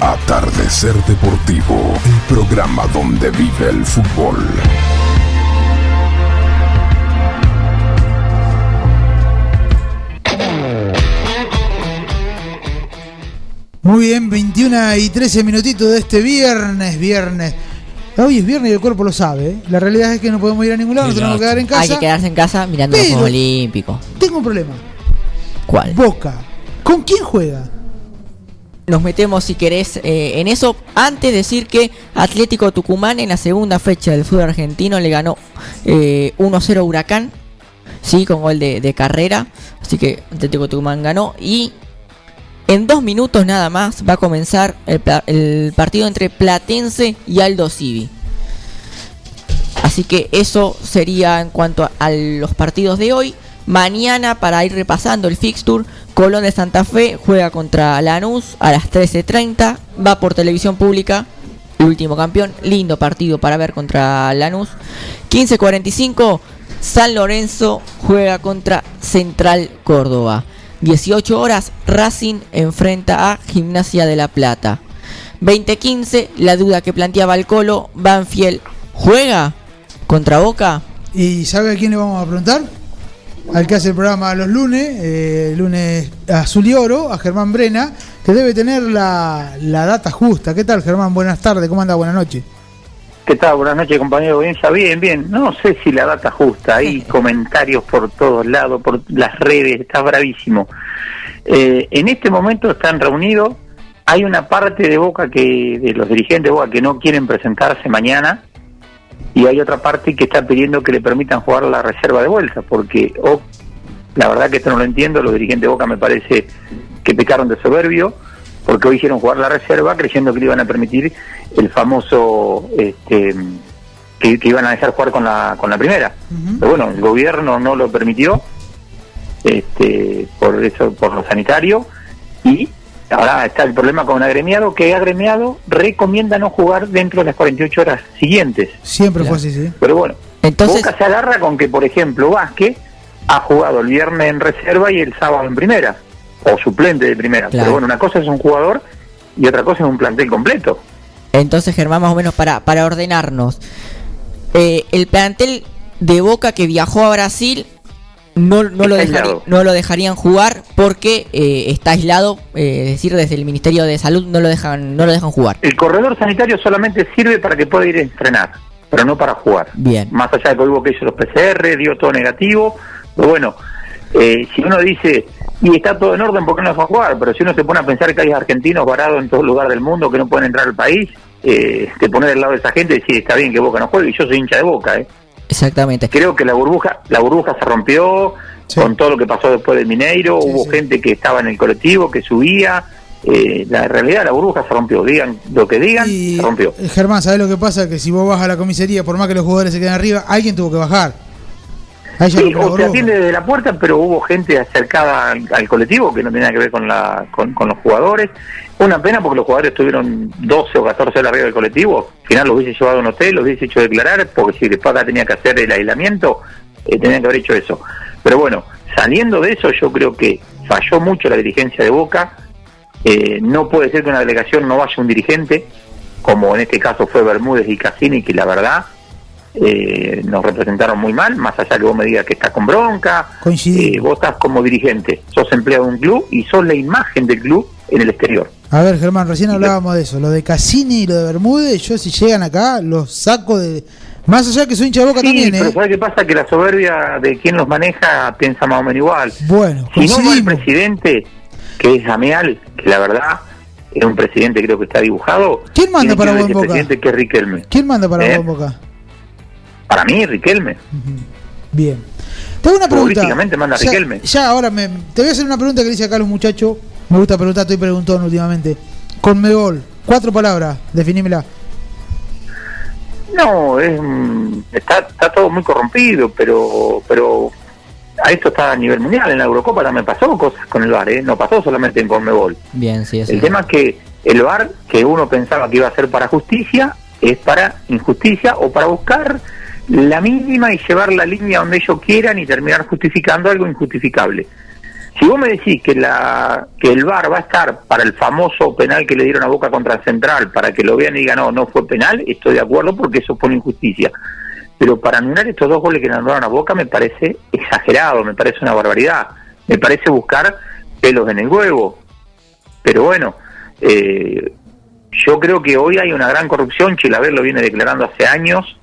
[SPEAKER 4] Atardecer Deportivo, el programa donde vive el fútbol.
[SPEAKER 1] Muy bien, 21 y 13 minutitos de este viernes, viernes. Hoy es viernes y el cuerpo lo sabe. ¿eh? La realidad es que no podemos ir a ningún lado, nos tenemos que quedar en
[SPEAKER 2] Hay
[SPEAKER 1] casa.
[SPEAKER 2] que quedarse en casa mirando los Juegos Olímpicos.
[SPEAKER 1] Tengo un problema.
[SPEAKER 2] ¿Cuál?
[SPEAKER 1] Boca. ¿Con quién juega?
[SPEAKER 2] Nos metemos, si querés, eh, en eso. Antes decir que Atlético Tucumán en la segunda fecha del fútbol argentino le ganó eh, 1-0 a Huracán. Sí, con gol de, de carrera. Así que Atlético Tucumán ganó. Y en dos minutos nada más va a comenzar el, partido entre Platense y Aldo Civi. Así que eso sería en cuanto a, a los partidos de hoy. Mañana, para ir repasando el fixture, Colón de Santa Fe juega contra Lanús a las 13.30. Va por televisión pública. Último campeón. Lindo partido para ver contra Lanús. 15.45. San Lorenzo juega contra Central Córdoba. 18 horas. Racing enfrenta a Gimnasia de la Plata. 2015, la duda que planteaba el Colo, Banfield juega contra Boca.
[SPEAKER 1] ¿Y sabe a quién le vamos a preguntar? Al que hace el programa los lunes, eh, lunes azul y oro, a Germán Brena, que debe tener la, la data justa. ¿Qué tal, Germán? Buenas tardes, ¿cómo anda? Buenas noches.
[SPEAKER 9] ¿Qué tal? Buenas noches, compañero de audiencia. Bien, bien. No sé si la data justa. Hay comentarios por todos lados, por las redes. Está bravísimo. Eh, en este momento están reunidos. Hay una parte de Boca que de los dirigentes de Boca que no quieren presentarse mañana y hay otra parte que está pidiendo que le permitan jugar la reserva de vuelta porque oh, la verdad que esto no lo entiendo. Los dirigentes de Boca me parece que pecaron de soberbio porque hoy hicieron jugar la reserva creyendo que le iban a permitir el famoso este, que, que iban a dejar jugar con la con la primera. Pero bueno el gobierno no lo permitió este por eso por lo sanitario. Y ahora está el problema con un agremiado que agremiado recomienda no jugar dentro de las 48 horas siguientes.
[SPEAKER 1] Siempre fue así, sí.
[SPEAKER 9] pero bueno
[SPEAKER 2] Entonces-
[SPEAKER 9] Boca se agarra con que por ejemplo Vázquez ha jugado el viernes en reserva y el sábado en primera o suplente de primera
[SPEAKER 2] Claro.
[SPEAKER 9] pero bueno una cosa es un jugador y otra cosa es un plantel completo
[SPEAKER 2] Entonces, Germán, más o menos para, para ordenarnos. Eh, el plantel de Boca que viajó a Brasil no, no, lo, no lo dejarían jugar porque eh, está aislado, eh, es decir, desde el Ministerio de Salud no lo dejan, no lo dejan jugar.
[SPEAKER 9] El corredor sanitario solamente sirve para que pueda ir a entrenar, pero no para jugar.
[SPEAKER 2] Bien.
[SPEAKER 9] Más allá de que hubo que hizo los PCR, dio todo negativo, pero bueno, si uno dice, y está todo en orden, ¿por qué no deja jugar? Pero si uno se pone a pensar que hay argentinos varados en todo lugar del mundo que no pueden entrar al país, eh, te pones del lado de esa gente y decís, está bien que Boca no juegue, y yo soy hincha de Boca, ¿eh?
[SPEAKER 2] Exactamente.
[SPEAKER 9] Creo que la burbuja, la burbuja se rompió con todo lo que pasó después del Mineiro, hubo gente que estaba en el colectivo, que subía, eh, la realidad la burbuja se rompió, digan lo que digan, se rompió.
[SPEAKER 1] Eh, Germán, ¿sabes lo que pasa? Que si vos vas a la comisaría, por más que los jugadores se queden arriba, alguien tuvo que bajar.
[SPEAKER 9] Sí, o se atiende desde la puerta, pero hubo gente acercada al, al colectivo que no tenía que ver con, la, con, con los jugadores. Una pena porque los jugadores estuvieron 12 o 14 horas arriba del colectivo. Al final los hubiese llevado a un hotel, los hubiese hecho declarar, porque si después acá tenía que hacer el aislamiento, eh, tenían que haber hecho eso. Pero bueno, saliendo de eso, yo creo que falló mucho la dirigencia de Boca. Eh, no puede ser que una delegación no vaya un dirigente, como en este caso fue Bermúdez y Cassini, que la verdad eh, nos representaron muy mal, más allá que vos me digas que estás con bronca, eh, vos estás como dirigente, sos empleado de un club y sos la imagen del club en el exterior.
[SPEAKER 1] A ver, Germán, recién hablábamos de eso. Lo de Cassini y lo de Bermúdez, yo si llegan acá, los saco de. Más allá que soy hincha de boca
[SPEAKER 9] Sí,
[SPEAKER 1] también,
[SPEAKER 9] pero
[SPEAKER 1] ¿eh?
[SPEAKER 9] ¿sabes qué pasa? Que la soberbia de quien los maneja piensa más o menos igual.
[SPEAKER 1] Bueno,
[SPEAKER 9] Si no va el presidente, que es Ameal, que la verdad es un presidente creo que está dibujado.
[SPEAKER 1] ¿Quién manda para
[SPEAKER 9] ir
[SPEAKER 1] vos en
[SPEAKER 9] el
[SPEAKER 1] Boca?
[SPEAKER 9] presidente que es Riquelme.
[SPEAKER 1] ¿Quién manda para
[SPEAKER 9] ¿Eh?
[SPEAKER 1] boca?
[SPEAKER 9] Para mí, Riquelme.
[SPEAKER 1] Bien. Te hago una pregunta.
[SPEAKER 9] Manda
[SPEAKER 1] ya,
[SPEAKER 9] Riquelme.
[SPEAKER 1] Ya, ahora me, te voy a hacer una pregunta que le hice acá a los muchachos. Me gusta preguntar, estoy preguntando últimamente. Conmebol, cuatro palabras, definímela.
[SPEAKER 9] No, es, mm, está, está todo muy corrompido, pero pero a esto está a nivel mundial. En la Eurocopa también pasó cosas con el VAR, ¿eh? no pasó solamente en Conmebol.
[SPEAKER 2] Bien, sí, eso.
[SPEAKER 9] El tema es que el VAR, que uno pensaba que iba a ser para justicia, es para injusticia o para buscar la mínima y llevar la línea donde ellos quieran y terminar justificando algo injustificable. Si vos me decís que la que el VAR va a estar para el famoso penal que le dieron a Boca contra Central, para que lo vean y digan, no, no fue penal, estoy de acuerdo porque eso una injusticia. Pero para anular estos dos goles que le anularon a Boca me parece exagerado, me parece una barbaridad, me parece buscar pelos en el huevo. Pero bueno, eh, yo creo que hoy hay una gran corrupción, Chilaver lo viene declarando hace años,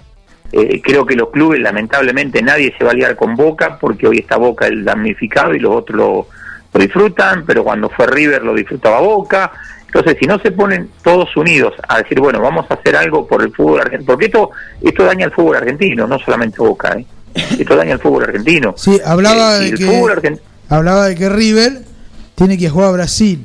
[SPEAKER 9] eh, creo que los clubes, lamentablemente, nadie se va a liar con Boca, porque hoy está Boca el damnificado y los otros lo, lo disfrutan, pero cuando fue River lo disfrutaba Boca. Entonces, si no se ponen todos unidos a decir, bueno, vamos a hacer algo por el fútbol argentino, porque esto, esto daña al fútbol argentino, no solamente Boca, ¿eh? esto daña al fútbol argentino.
[SPEAKER 1] Sí, hablaba
[SPEAKER 9] Eh,
[SPEAKER 1] de que hablaba de que River tiene que jugar a Brasil.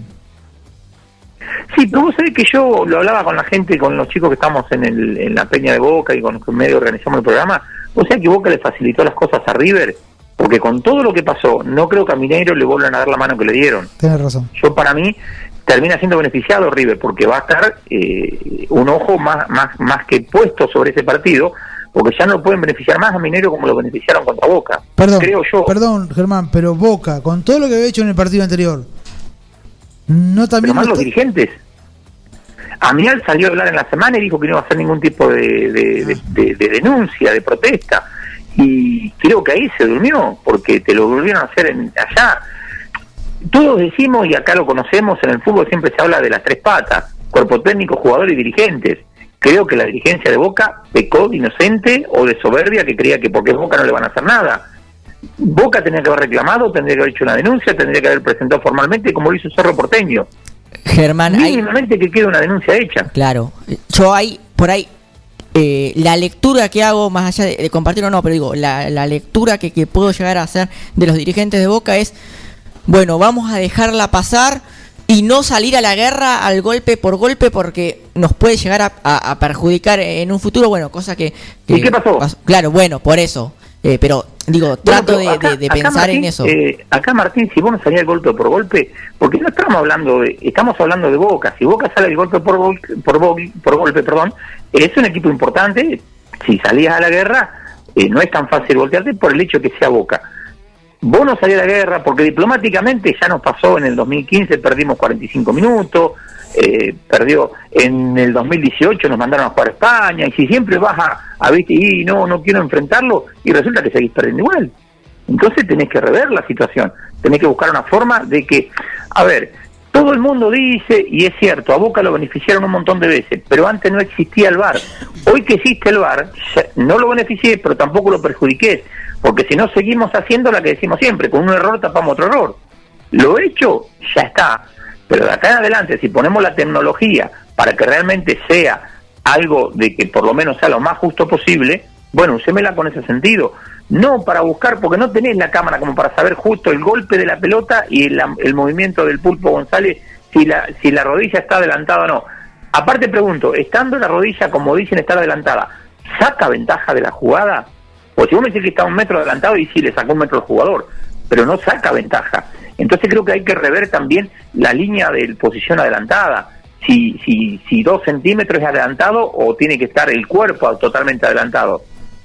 [SPEAKER 9] Sí, pero vos sabés que yo lo hablaba con la gente, con los chicos que estamos en, el, en la Peña de Boca y con los que medio organizamos el programa. Vos sabés que Boca le facilitó las cosas a River, porque con todo lo que pasó, no creo que a Mineiro le vuelvan a dar la mano que le dieron.
[SPEAKER 1] Tienes razón.
[SPEAKER 9] Yo, para mí, termina siendo beneficiado River, porque va a estar eh, un ojo más, más, más que puesto sobre ese partido, porque ya no pueden beneficiar más a Mineiro como lo beneficiaron contra Boca.
[SPEAKER 1] Perdón,
[SPEAKER 9] Creo yo.
[SPEAKER 1] perdón, Germán, pero Boca, con todo lo que había hecho en el partido anterior, no
[SPEAKER 9] pero
[SPEAKER 1] también
[SPEAKER 9] más
[SPEAKER 1] no
[SPEAKER 9] los
[SPEAKER 1] está-
[SPEAKER 9] dirigentes. Amial salió a hablar en la semana y dijo que no iba a hacer ningún tipo de, de- de- de- de denuncia, de protesta. Y creo que ahí se durmió, porque te lo volvieron a hacer en, allá. Todos decimos, y acá lo conocemos, en el fútbol siempre se habla de las tres patas, cuerpo técnico, jugador y dirigentes. Creo que la dirigencia de Boca pecó de inocente o de soberbia que creía que porque es Boca no le van a hacer nada. Boca tenía que haber reclamado, tendría que haber hecho una denuncia, tendría que haber presentado formalmente como lo hizo Cerro Porteño.
[SPEAKER 2] Germán, hay,
[SPEAKER 9] Mínimamente que quede una denuncia hecha.
[SPEAKER 2] claro, yo hay por ahí eh, la lectura que hago, más allá de, de compartir o no, pero digo, la, la lectura que, que puedo llegar a hacer de los dirigentes de Boca es, bueno, vamos a dejarla pasar y no salir a la guerra al golpe por golpe porque nos puede llegar a, a- a perjudicar en un futuro, bueno, cosa que...
[SPEAKER 9] ¿Y qué pasó?
[SPEAKER 2] Claro, bueno, por eso. Eh, pero digo, trato de,
[SPEAKER 9] acá-
[SPEAKER 2] de- de
[SPEAKER 9] acá,
[SPEAKER 2] pensar
[SPEAKER 9] Martín,
[SPEAKER 2] en eso.
[SPEAKER 9] eh, acá Martín, si vos no salías golpe por golpe, porque no estamos hablando de, estamos hablando de Boca. Si Boca sale el golpe por, gol- por, gol- por golpe, perdón, es un equipo importante. Si salías a la guerra, eh, no es tan fácil voltearte por el hecho que sea Boca. Vos no salías a la guerra porque diplomáticamente ya nos pasó en el 2015, perdimos 45 minutos, eh, perdió en el 2018, nos mandaron a jugar a España, y si siempre vas a, a viste, y no, no quiero enfrentarlo, y resulta que seguís perdiendo igual. Entonces tenés que rever la situación, tenés que buscar una forma de que, a ver, todo el mundo dice, y es cierto, a Boca lo beneficiaron un montón de veces, pero antes no existía el VAR. Hoy que existe el VAR, no lo beneficié, pero tampoco lo perjudiqué, porque si no seguimos haciendo la que decimos siempre, con un error tapamos otro error. Lo hecho, ya está. Pero de acá en adelante, si ponemos la tecnología para que realmente sea algo de que por lo menos sea lo más justo posible, bueno, usémela con ese sentido. No para buscar, porque no tenés la cámara como para saber justo el golpe de la pelota y el, el movimiento del pulpo González, si la, si la rodilla está adelantada o no. Aparte pregunto, estando la rodilla, como dicen, estar adelantada, ¿saca ventaja de la jugada? O si vos me decís que está un metro adelantado y sí le sacó un metro al jugador, pero no saca ventaja. Entonces creo que hay que rever también la línea de posición adelantada. Si, si, si dos centímetros es adelantado o tiene que estar el cuerpo totalmente adelantado.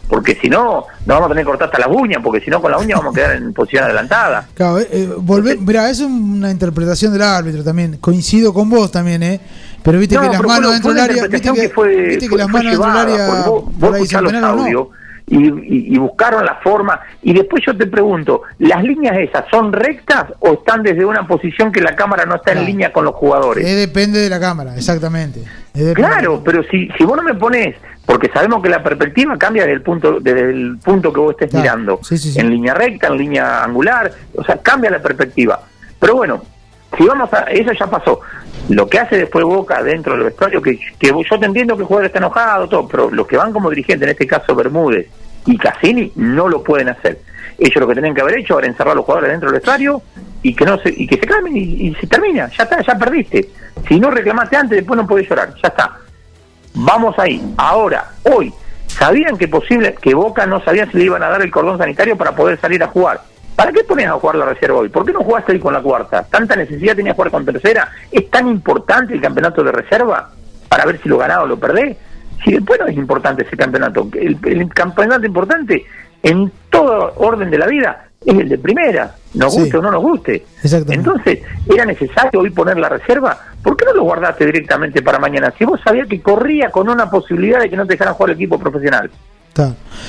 [SPEAKER 9] Porque si no, no vamos a tener que cortar hasta las uñas, porque si no con la uña vamos a quedar en posición adelantada.
[SPEAKER 1] Claro, eh, eh, volver, mirá, es una interpretación del árbitro también. Coincido con vos también, ¿eh? Pero viste
[SPEAKER 9] No,
[SPEAKER 1] que las manos dentro del área. Viste que,
[SPEAKER 9] que fue-
[SPEAKER 1] viste que
[SPEAKER 9] fue-
[SPEAKER 1] las manos dentro del área.
[SPEAKER 9] vos- vos los
[SPEAKER 1] no.
[SPEAKER 9] Y, y- y buscaron la forma. Y después yo te pregunto, ¿las líneas esas son rectas o están desde una posición que la cámara no está en línea con los jugadores?
[SPEAKER 1] Eh, depende de la cámara, exactamente. Eh.
[SPEAKER 9] Claro, pero si, si vos no me pones, porque sabemos que la perspectiva cambia desde el punto, desde el punto que vos estés
[SPEAKER 1] Claro,
[SPEAKER 9] mirando,
[SPEAKER 1] sí, sí, sí.
[SPEAKER 9] en línea recta, en línea angular, o sea, cambia la perspectiva. Pero bueno, si vamos a, eso ya pasó. Lo que hace después Boca dentro del vestuario, que, que yo te entiendo que el jugador está enojado, todo, pero los que van como dirigentes, en este caso Bermúdez y Cassini, no lo pueden hacer. Ellos lo que tenían que haber hecho era encerrar a los jugadores dentro del vestuario y que no se, y que se calmen y, y se termina, ya está, ya perdiste. Si no reclamaste antes, después no podés llorar, ya está. Vamos ahí. Ahora, hoy, ¿sabían que posible que Boca no sabían si le iban a dar el cordón sanitario para poder salir a jugar? ¿Para qué pones a jugar la reserva hoy? ¿Por qué no jugaste hoy con la cuarta? ¿Tanta necesidad tenías de jugar con tercera? ¿Es tan importante el campeonato de reserva para ver si lo ganás o lo perdés? si después no es importante ese campeonato? El, el campeonato importante en todo orden de la vida es el de primera, nos
[SPEAKER 1] Sí.
[SPEAKER 9] guste o no nos guste. Entonces, ¿era necesario hoy poner la reserva? ¿Por qué no lo guardaste directamente para mañana? Si vos sabías que corría con una posibilidad de que no te dejaran jugar el equipo profesional.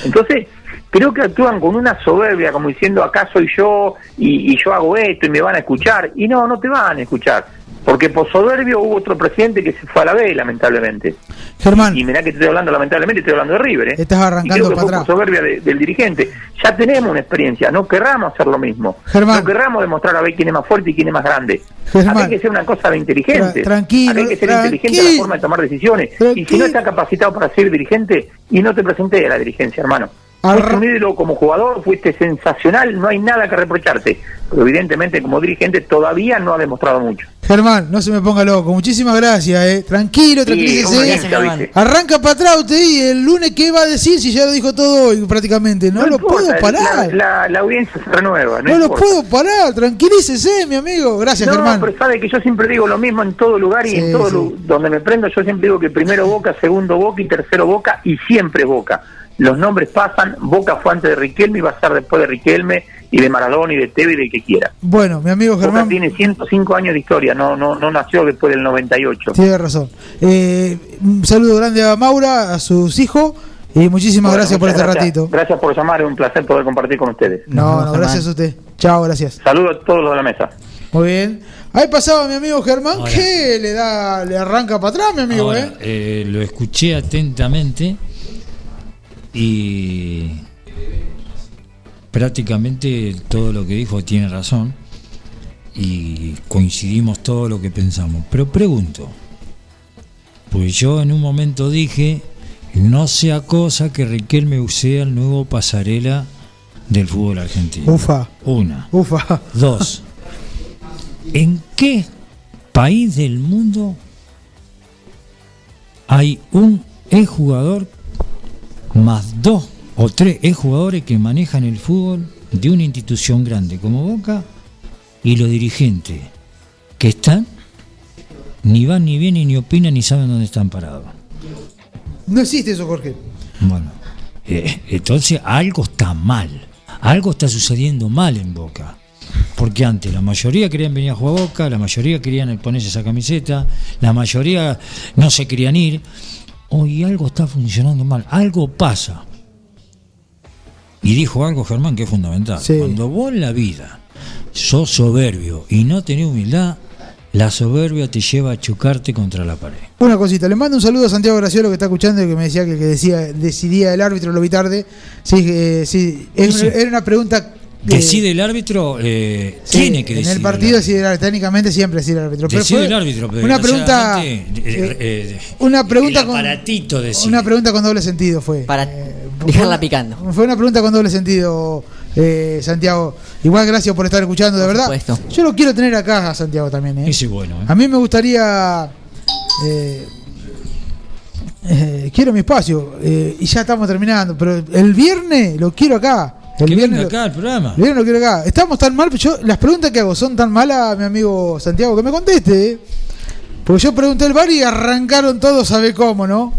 [SPEAKER 9] Entonces, creo que actúan con una soberbia, como diciendo, acá soy yo y, y yo hago esto y me van a escuchar. Y no, no te van a escuchar. Porque por soberbio hubo otro presidente que se fue a la B, lamentablemente.
[SPEAKER 1] Germán,
[SPEAKER 9] Y mirá que te estoy hablando, lamentablemente, estoy hablando de River. ¿eh?
[SPEAKER 1] Estás arrancando
[SPEAKER 9] y creo que
[SPEAKER 1] para
[SPEAKER 9] fue
[SPEAKER 1] atrás.
[SPEAKER 9] por soberbia de- del dirigente. Ya tenemos una experiencia, no querramos hacer lo mismo.
[SPEAKER 1] Germán.
[SPEAKER 9] No querramos demostrar a ver quién es más fuerte y quién es más grande.
[SPEAKER 1] Germán.
[SPEAKER 9] Acá hay que ser una cosa de inteligente.
[SPEAKER 1] Tra- tranquilo,
[SPEAKER 9] Acá hay que ser inteligente en la forma de tomar decisiones. Y si no está capacitado para ser dirigente, y no te presenté a la dirigencia, hermano. Fuiste un ídolo como jugador, fuiste sensacional, no hay nada que reprocharte. Pero evidentemente como dirigente todavía no ha demostrado mucho.
[SPEAKER 1] Germán, no se me ponga loco. Muchísimas gracias, eh. Tranquilo,
[SPEAKER 9] Sí,
[SPEAKER 1] tranquilícese.
[SPEAKER 9] ¿viste?
[SPEAKER 1] Arranca para atrás usted y el lunes qué va a decir si ya lo dijo todo hoy prácticamente. No, lo
[SPEAKER 9] importa,
[SPEAKER 1] puedo parar.
[SPEAKER 9] La, la- la audiencia se renueva. No,
[SPEAKER 1] no lo puedo parar. Tranquilícese, mi amigo. Gracias,
[SPEAKER 9] No,
[SPEAKER 1] Germán.
[SPEAKER 9] pero sabe que yo siempre digo lo mismo en todo lugar y
[SPEAKER 1] Sí,
[SPEAKER 9] en todo
[SPEAKER 1] sí.
[SPEAKER 9] donde me prendo, yo siempre digo que primero Boca, segundo Boca y tercero Boca y siempre Boca. Los nombres pasan, Boca fue antes de Riquelme y va a ser después de Riquelme y de Maradona y de Teve y del que quiera.
[SPEAKER 1] Bueno, mi amigo
[SPEAKER 9] Boca
[SPEAKER 1] Germán.
[SPEAKER 9] tiene 105 años de historia, no no no nació después del 98.
[SPEAKER 1] Tiene razón. Eh, un saludo grande a Maura, a sus hijos. Y muchísimas
[SPEAKER 9] Bueno,
[SPEAKER 1] gracias por este
[SPEAKER 9] gracias.
[SPEAKER 1] ratito.
[SPEAKER 9] Gracias por llamar, es un placer poder compartir con ustedes.
[SPEAKER 1] No, no, gracias a usted. Chao, gracias.
[SPEAKER 9] Saludos a todos los de la mesa.
[SPEAKER 1] Muy bien. Ahí pasaba mi amigo Germán,
[SPEAKER 3] Ahora.
[SPEAKER 1] que le da, le arranca para atrás, mi amigo,
[SPEAKER 3] Ahora,
[SPEAKER 1] ¿eh?
[SPEAKER 3] eh, lo escuché atentamente y prácticamente todo lo que dijo tiene razón y coincidimos todo lo que pensamos. Pero pregunto, pues yo en un momento dije, no sea cosa que Riquelme sea el nuevo pasarela del fútbol argentino.
[SPEAKER 1] Ufa,
[SPEAKER 3] Una.
[SPEAKER 1] ufa.
[SPEAKER 3] Dos. ¿En qué país del mundo hay un exjugador más dos o tres exjugadores que manejan el fútbol de una institución grande como Boca y los dirigentes que están ni van ni vienen ni opinan ni saben dónde están parados?
[SPEAKER 1] No existe eso, Jorge.
[SPEAKER 3] Bueno, eh, entonces algo está mal, algo está sucediendo mal en Boca. Porque antes la mayoría querían venir a jugar a Boca, la mayoría querían ponerse esa camiseta, la mayoría no se querían ir. Hoy algo está funcionando mal, algo pasa. Y dijo algo Germán que es fundamental.
[SPEAKER 1] Sí.
[SPEAKER 3] Cuando vos en la vida sos soberbio y no tenés humildad, la soberbia te lleva a chocarte contra la pared.
[SPEAKER 1] Una cosita, le mando un saludo a Santiago Graciolo que está escuchando y que me decía que que decía, decidía el árbitro lo vi tarde. Sí, eh, sí. era una pregunta. Eh,
[SPEAKER 3] Decide el árbitro, eh,
[SPEAKER 1] sí,
[SPEAKER 3] tiene que
[SPEAKER 1] En
[SPEAKER 3] decidir.
[SPEAKER 1] el partido, decide el árbitro, técnicamente siempre decide el árbitro. Pero
[SPEAKER 3] Decide el árbitro, pero
[SPEAKER 1] una pregunta. eh,
[SPEAKER 3] eh, eh,
[SPEAKER 1] una pregunta con.
[SPEAKER 3] decide.
[SPEAKER 1] Una pregunta con doble sentido fue.
[SPEAKER 2] Para
[SPEAKER 1] Eh,
[SPEAKER 2] dejarla
[SPEAKER 1] fue-
[SPEAKER 2] picando.
[SPEAKER 1] Fue una pregunta con doble sentido, eh, Santiago. Igual gracias por estar escuchando, de
[SPEAKER 2] Por
[SPEAKER 1] verdad.
[SPEAKER 2] supuesto.
[SPEAKER 1] Yo lo quiero tener acá a Santiago también. ¿eh?
[SPEAKER 3] Es bueno. ¿eh?
[SPEAKER 1] A mí me gustaría. eh, eh, quiero mi espacio. eh, y ya estamos terminando. Pero el viernes lo quiero acá. El
[SPEAKER 3] que
[SPEAKER 1] viernes
[SPEAKER 3] acá al programa.
[SPEAKER 1] el viernes lo quiero acá. Estamos tan mal. Yo, las preguntas que hago son tan malas, mi amigo Santiago, que me conteste. ¿eh? Porque yo pregunté el bar y arrancaron todos, ¿sabe cómo, no?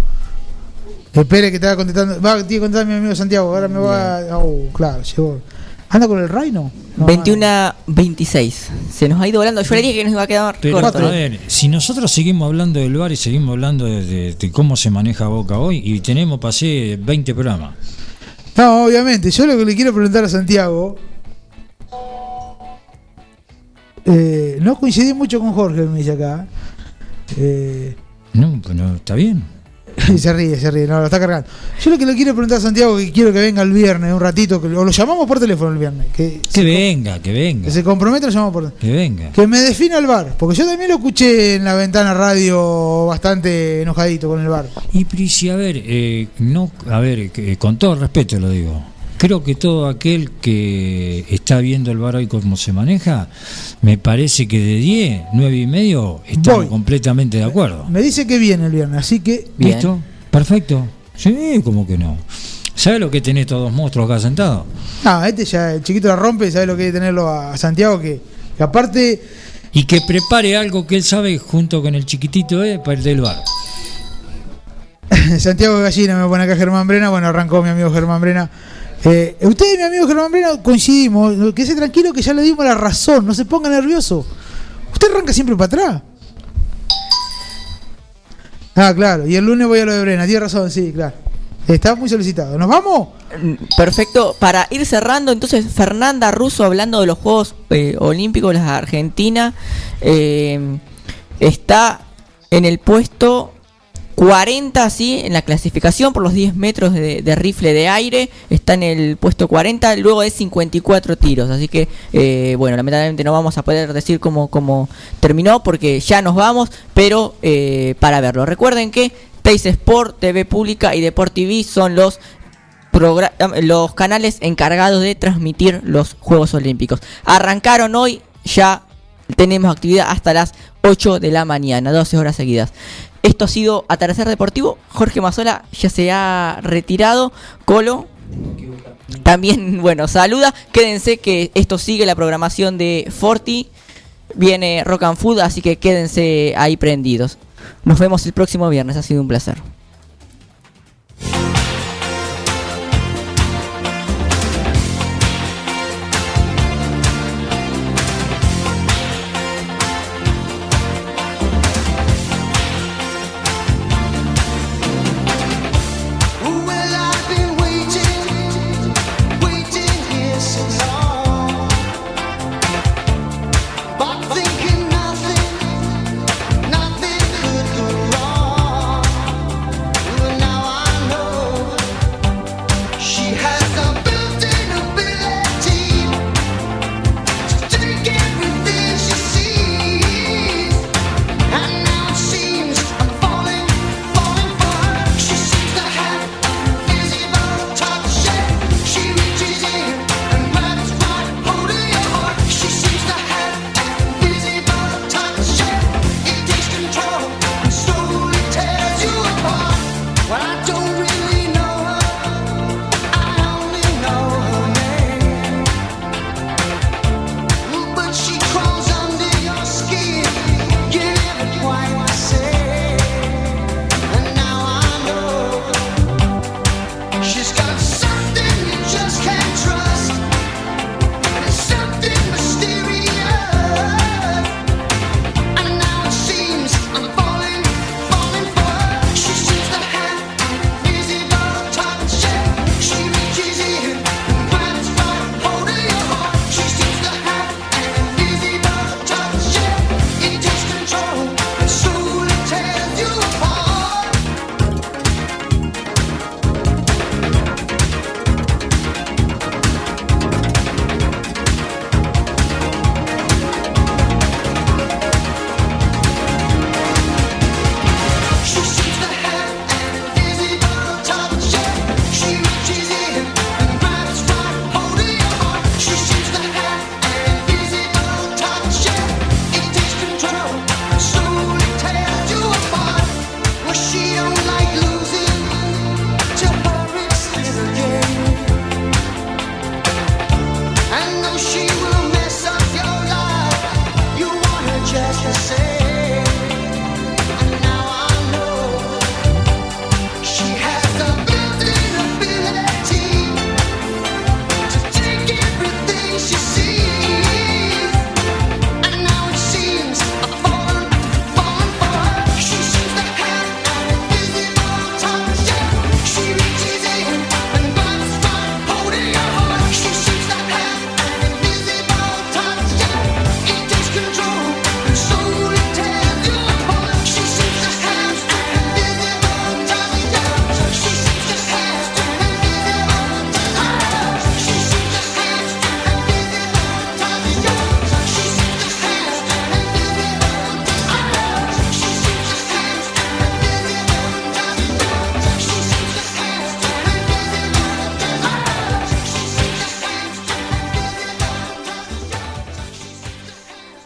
[SPEAKER 1] Espere que te va contestando. Va, tiene que contestar mi amigo Santiago. Ahora me va. Oh, claro, llegó. ¿Anda con el Reino? No,
[SPEAKER 2] 21 26. Se nos ha ido volando. Yo le dije que nos iba a quedar
[SPEAKER 3] Pero
[SPEAKER 2] corto.
[SPEAKER 3] a ver, si nosotros seguimos hablando del bar y seguimos hablando de, de- de cómo se maneja Boca hoy y tenemos pasé 20 programas.
[SPEAKER 1] No, obviamente. Yo lo que le quiero preguntar a Santiago. eh, no coincidí mucho con Jorge, me dice acá. Eh,
[SPEAKER 3] No, está bien.
[SPEAKER 1] se ríe, se ríe, no, lo está cargando. Yo lo que le quiero preguntar a Santiago, que quiero que venga el viernes un ratito, que, o lo llamamos por teléfono el viernes. Que,
[SPEAKER 3] Que venga, que venga,
[SPEAKER 1] que se comprometa, lo llamamos por
[SPEAKER 3] que venga.
[SPEAKER 1] Que me defina el bar, porque yo también lo escuché en la ventana radio bastante enojadito con el bar.
[SPEAKER 3] Y Prisi, a ver, eh, no, a ver, que- con todo respeto lo digo. Creo que todo aquel que está viendo el bar hoy cómo se maneja, me parece que de 10, 9 y medio estamos
[SPEAKER 1] Voy.
[SPEAKER 3] completamente de acuerdo.
[SPEAKER 1] Me dice que viene el viernes, así que
[SPEAKER 2] Bien.
[SPEAKER 3] ¿Listo? Perfecto. Sí, como que no. ¿Sabes lo que tenés todos dos monstruos acá sentados?
[SPEAKER 1] No, este ya, el chiquito la rompe, sabe lo que hay que tenerlo a, Santiago, que, que aparte,
[SPEAKER 3] Y que prepare algo que él sabe junto con el chiquitito eh, para el del bar.
[SPEAKER 1] Santiago de Gallina me pone acá Germán Brena. Bueno, arrancó mi amigo Germán Brena. Eh, usted y mi amigo Germán Brena coincidimos. Quédese tranquilo que ya le dimos la razón. No se ponga nervioso. Usted arranca siempre para atrás. Ah, claro. Y el lunes voy a lo de Brena. Tiene razón, sí, claro. Está muy solicitado. ¿Nos vamos?
[SPEAKER 2] Perfecto. Para ir cerrando, entonces, Fernanda Russo, hablando de los Juegos eh, Olímpicos de la Argentina, eh, está en el puesto 40, sí, en la clasificación por los 10 metros de, rifle de aire. Está en el puesto 40, luego de 54 tiros. Así que, eh, bueno, lamentablemente no vamos a poder decir cómo, cómo terminó porque ya nos vamos, pero eh, para verlo. Recuerden que Teis Sport, TV Pública y Deport TV son los progra- los canales encargados de transmitir los Juegos Olímpicos. Arrancaron hoy, ya tenemos actividad hasta las 8 de la mañana, 12 horas seguidas. Esto ha sido Atardecer Deportivo. Jorge Mazola ya se ha retirado. Colo. También, bueno, saluda. Quédense que esto sigue la programación de Forti. Viene Rock and Food, así que quédense ahí prendidos. Nos vemos el próximo viernes. Ha sido un placer.